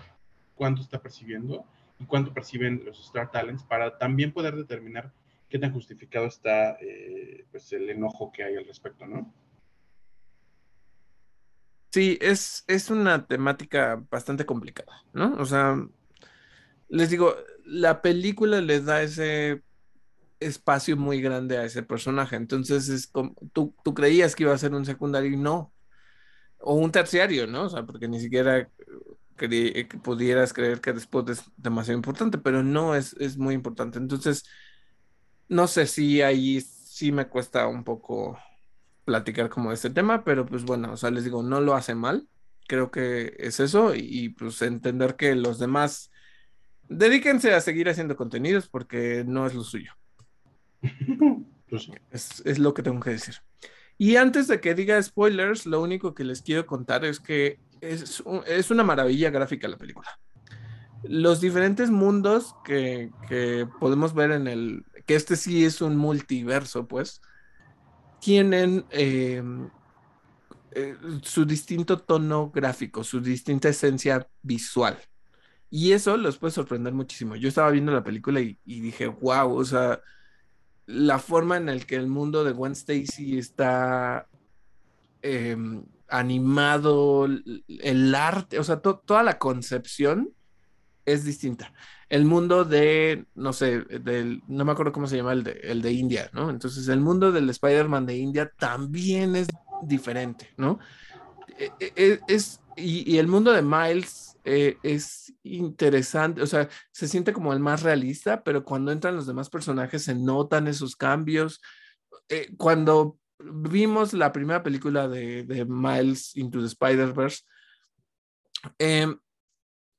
[SPEAKER 2] cuánto está percibiendo y cuánto perciben los Star Talents para también poder determinar qué tan justificado está eh, pues el enojo que hay al respecto, ¿no?
[SPEAKER 1] Sí, es, es una temática bastante complicada, ¿no? O sea, les digo, la película les da ese espacio muy grande a ese personaje, entonces es como, tú, tú creías que iba a ser un secundario y no, o un terciario, ¿no? O sea, porque ni siquiera que pudieras creer que después es demasiado importante, pero no es, es muy importante. Entonces, no sé si ahí sí me cuesta un poco platicar como este tema, pero pues bueno, o sea, les digo, no lo hace mal, creo que es eso y, pues entender que los demás dedíquense a seguir haciendo contenidos porque no es lo suyo. Pues es, es lo que tengo que decir. Y antes de que diga spoilers, lo único que les quiero contar es que es, es una maravilla gráfica la película. Los diferentes mundos que, que podemos ver en el, que este sí es un multiverso, pues, tienen em, eh, su distinto tono gráfico, su distinta esencia visual. Y eso los puede sorprender muchísimo. Yo estaba viendo la película y, dije, wow, o sea, la forma en la que el mundo de Gwen Stacy está em, animado, el arte, o sea, toda la concepción es distinta. El mundo de, no sé, del, no me acuerdo cómo se llama el de, el de India, ¿no? Entonces, el mundo del Spider-Man de India también es diferente, ¿no? E, e, e, es, y, el mundo de Miles eh, es interesante, o sea, se siente como el más realista, pero cuando entran los demás personajes se notan esos cambios. Eh, cuando vimos la primera película de, Miles into the Spider-Verse, eh,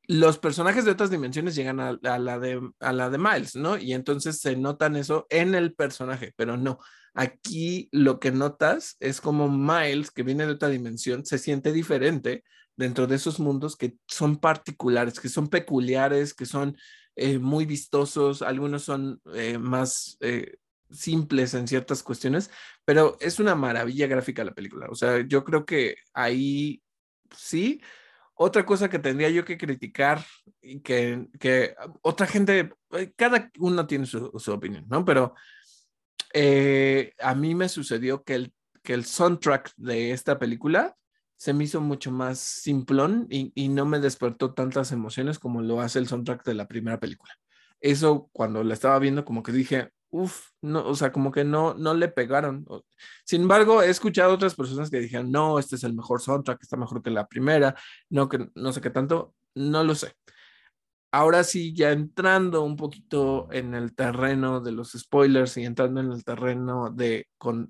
[SPEAKER 1] los personajes de otras dimensiones llegan a, la de, a la de Miles, ¿no? Y entonces se notan eso en el personaje, pero no. Aquí lo que notas es como Miles, que viene de otra dimensión, se siente diferente dentro de esos mundos que son particulares, que son peculiares, que son eh, muy vistosos, algunos son eh, más eh, simples en ciertas cuestiones, pero es una maravilla gráfica la película. O sea, yo creo que ahí sí otra cosa que tendría yo que criticar y que, que otra gente, eh, cada uno tiene su, su opinión, ¿no? Pero eh, a mí me sucedió que el, que el soundtrack de esta película se me hizo mucho más simplón y, y, no me despertó tantas emociones como lo hace el soundtrack de la primera película. Eso cuando la estaba viendo como que dije, Uf, no, o sea, como que no, no le pegaron. Sin embargo, he escuchado otras personas que dijeron, no, este es el mejor soundtrack, está mejor que la primera, no, que no sé qué tanto, no lo sé. Ahora sí, ya entrando un poquito en el terreno de los spoilers y entrando en el terreno de,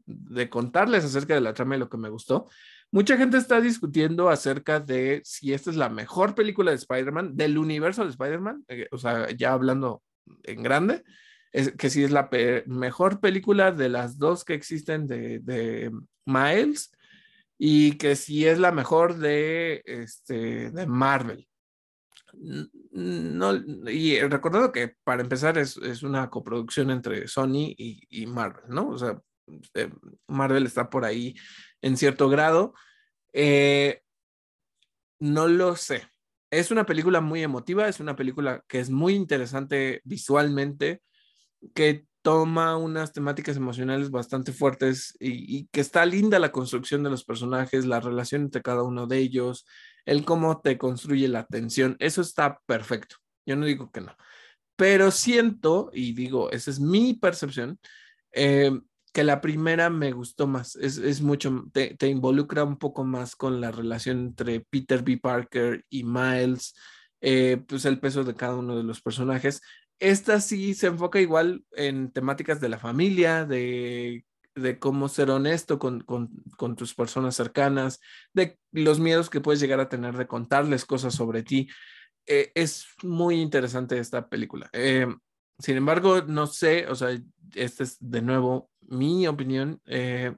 [SPEAKER 1] de contarles acerca de la trama y lo que me gustó, mucha gente está discutiendo acerca de si esta es la mejor película de Spider-Man, del universo de Spider-Man, eh, o sea, ya hablando en grande, que si es la mejor película de las dos que existen de, Miles y que si es la mejor de, este, de Marvel. No, y recordando que para empezar es, una coproducción entre Sony y, Marvel, ¿no? O sea, eh, Marvel está por ahí en cierto grado. Eh, no lo sé. Es una película muy emotiva, es una película que es muy interesante visualmente que toma unas temáticas emocionales bastante fuertes y, que está linda la construcción de los personajes, la relación entre cada uno de ellos, el cómo te construye la tensión, eso está perfecto. Yo no digo que no, pero siento, y digo, esa es mi percepción, eh, que la primera me gustó más, es, mucho, te, te, involucra un poco más con la relación entre Peter B. Parker y Miles, eh, pues el peso de cada uno de los personajes. Esta sí se enfoca igual en temáticas de la familia, de, cómo ser honesto con, tus personas cercanas, de los miedos que puedes llegar a tener de contarles cosas sobre ti. Eh, es muy interesante esta película. Eh, sin embargo, no sé, o sea, esta es de nuevo mi opinión. Eh,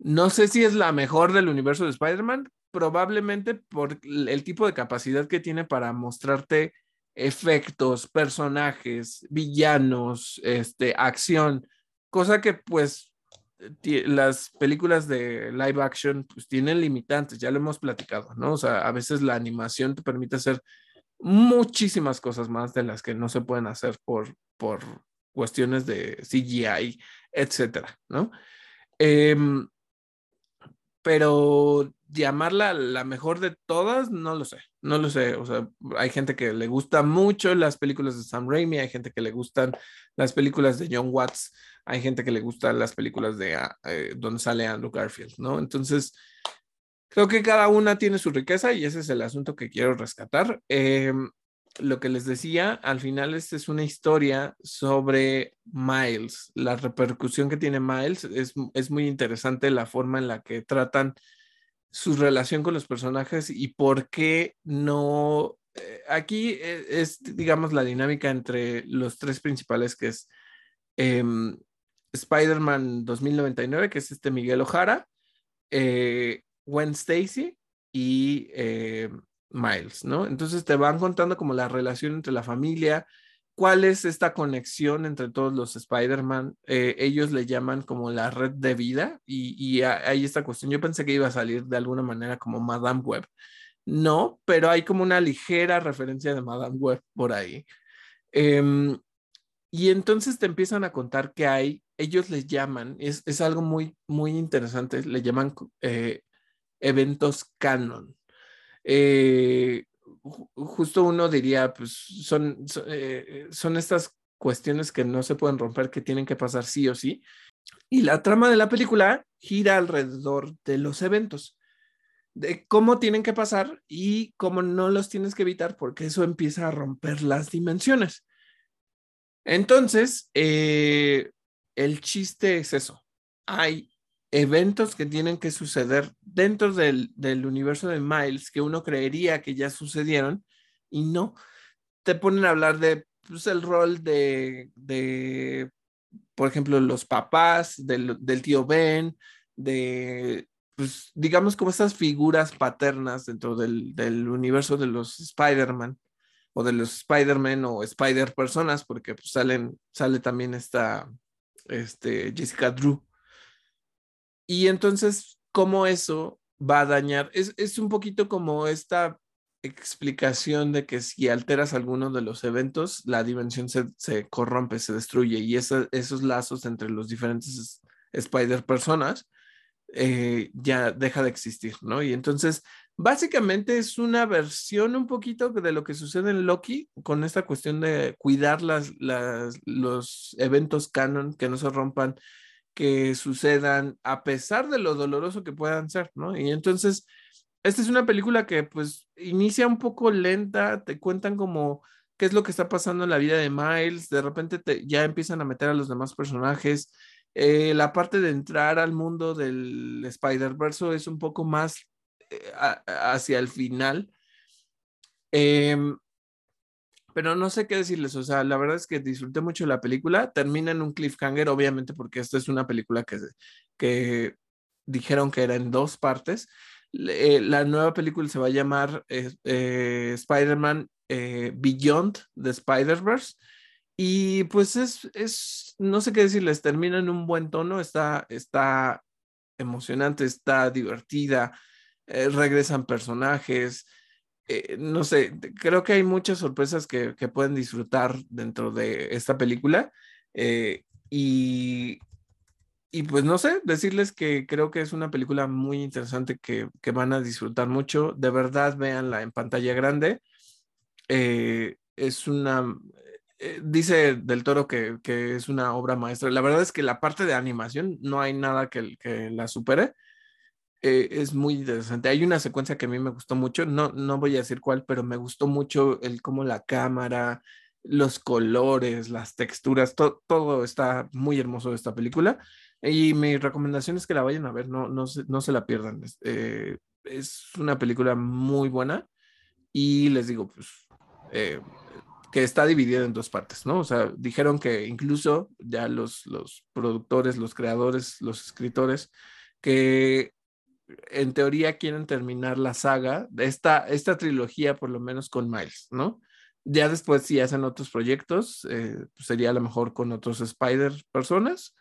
[SPEAKER 1] no sé si es la mejor del universo de Spider-Man, probablemente por el tipo de capacidad que tiene para mostrarte efectos, personajes, villanos, este, acción, cosa que pues las películas de live action pues tienen limitantes, ya lo hemos platicado, ¿no? O sea, a veces la animación te permite hacer muchísimas cosas más de las que no se pueden hacer por, por cuestiones de CGI, etcétera, ¿no? Em, pero llamarla la mejor de todas, no lo sé, no lo sé. O sea, hay gente que le gusta mucho las películas de Sam Raimi, hay gente que le gustan las películas de John Watts, hay gente que le gustan las películas de ah, eh, donde sale Andrew Garfield, ¿no? Entonces, creo que cada una tiene su riqueza y ese es el asunto que quiero rescatar. Em, lo que les decía, al final esta es una historia sobre Miles, la repercusión que tiene Miles. Es, es, muy interesante la forma en la que tratan su relación con los personajes y por qué no... Eh, aquí e, es, digamos, la dinámica entre los tres principales, que es em, Spider-Man 2099, que es este Miguel Ojara, eh, Gwen Stacy y eh, Miles, ¿no? Entonces te van contando como la relación entre la familia, cuál es esta conexión entre todos los Spider-Man. Eh, ellos le llaman como la red de vida y, y hay esta cuestión. Yo pensé que iba a salir de alguna manera como Madame Web. No, pero hay como una ligera referencia de Madame Web por ahí. Em, y entonces te empiezan a contar que hay, ellos les llaman, es, es algo muy, muy interesante, le llaman eh, eventos canon. Eh, justo uno diría, pues son, eh, son estas cuestiones que no se pueden romper, que tienen que pasar sí o sí. Y la trama de la película gira alrededor de los eventos, de cómo tienen que pasar y cómo no los tienes que evitar, porque eso empieza a romper las dimensiones. Entonces, eh, el chiste es eso. Hay eventos que tienen que suceder dentro del, universo de Miles que uno creería que ya sucedieron y no. Te ponen a hablar de pues, el rol de, de, por ejemplo, los papás, del, tío Ben, de, pues, digamos, como estas figuras paternas dentro del, universo de los Spider-Man o de los Spider-Man o Spider-Personas, porque pues, salen, sale también esta este, Jessica Drew y entonces, ¿cómo eso va a dañar? Es, un poquito como esta explicación de que si alteras alguno de los eventos, la dimensión se, corrompe, se destruye y esos lazos entre los diferentes Spider personas eh, ya deja de existir, ¿no? Y entonces, básicamente es una versión un poquito de lo que sucede en Loki con esta cuestión de cuidar las, los eventos canon, que no se rompan que sucedan a pesar de lo doloroso que puedan ser, ¿no? Y entonces, esta es una película que pues inicia un poco lenta, te cuentan como qué es lo que está pasando en la vida de Miles, de repente te, ya empiezan a meter a los demás personajes. Eh, la parte de entrar al mundo del Spider-Verse es un poco más eh, hacia el final. Eh, pero no sé qué decirles, o sea, la verdad es que disfruté mucho la película, termina en un cliffhanger, obviamente porque esta es una película que, que dijeron que era en dos partes. Eh, la nueva película se va a llamar eh, eh, Spider-Man Beyond the Spider-Verse. Y pues es, es, no sé qué decirles, termina en un buen tono, está, está emocionante, está divertida, regresan personajes, eh, no sé, creo que hay muchas sorpresas que, pueden disfrutar dentro de esta película. Eh, y, y pues no sé, decirles que creo que es una película muy interesante que, van a disfrutar mucho. De verdad, véanla en pantalla grande. Eh, es una, dice del toro que, es una obra maestra. La verdad es que la parte de animación no hay nada que, que la supere. Eh, es muy interesante. Hay una secuencia que a mí me gustó mucho, no, no voy a decir cuál, pero me gustó mucho el cómo la cámara, los colores, las texturas, todo está muy hermoso de esta película. Y mi recomendación es que la vayan a ver, no, no, se, no se la pierdan. Eh, es una película muy buena y les digo, pues, eh, que está dividida en dos partes, ¿no? O sea, dijeron que incluso ya los, los productores, los creadores, los escritores, que en teoría quieren terminar la saga, esta, esta trilogía por lo menos con Miles, ¿no? Ya después si hacen otros proyectos, eh, pues, sería a lo mejor con otros Spider personas,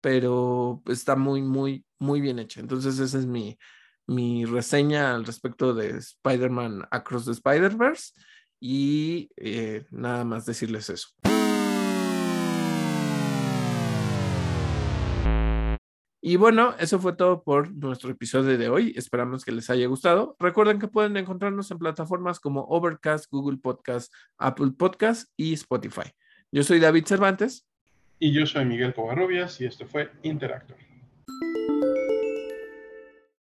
[SPEAKER 1] pero está muy, muy, muy bien hecha. Entonces esa es mi, mi reseña al respecto de Spider-Man Across the Spider-Verse. y eh, nada más decirles eso. Y bueno, eso fue todo por nuestro episodio de hoy. Esperamos que les haya gustado. Recuerden que pueden encontrarnos en plataformas como Overcast, Google Podcast, Apple Podcast y Spotify. Yo soy David Cervantes.
[SPEAKER 2] Y yo soy Miguel Covarrubias y esto fue Interactor.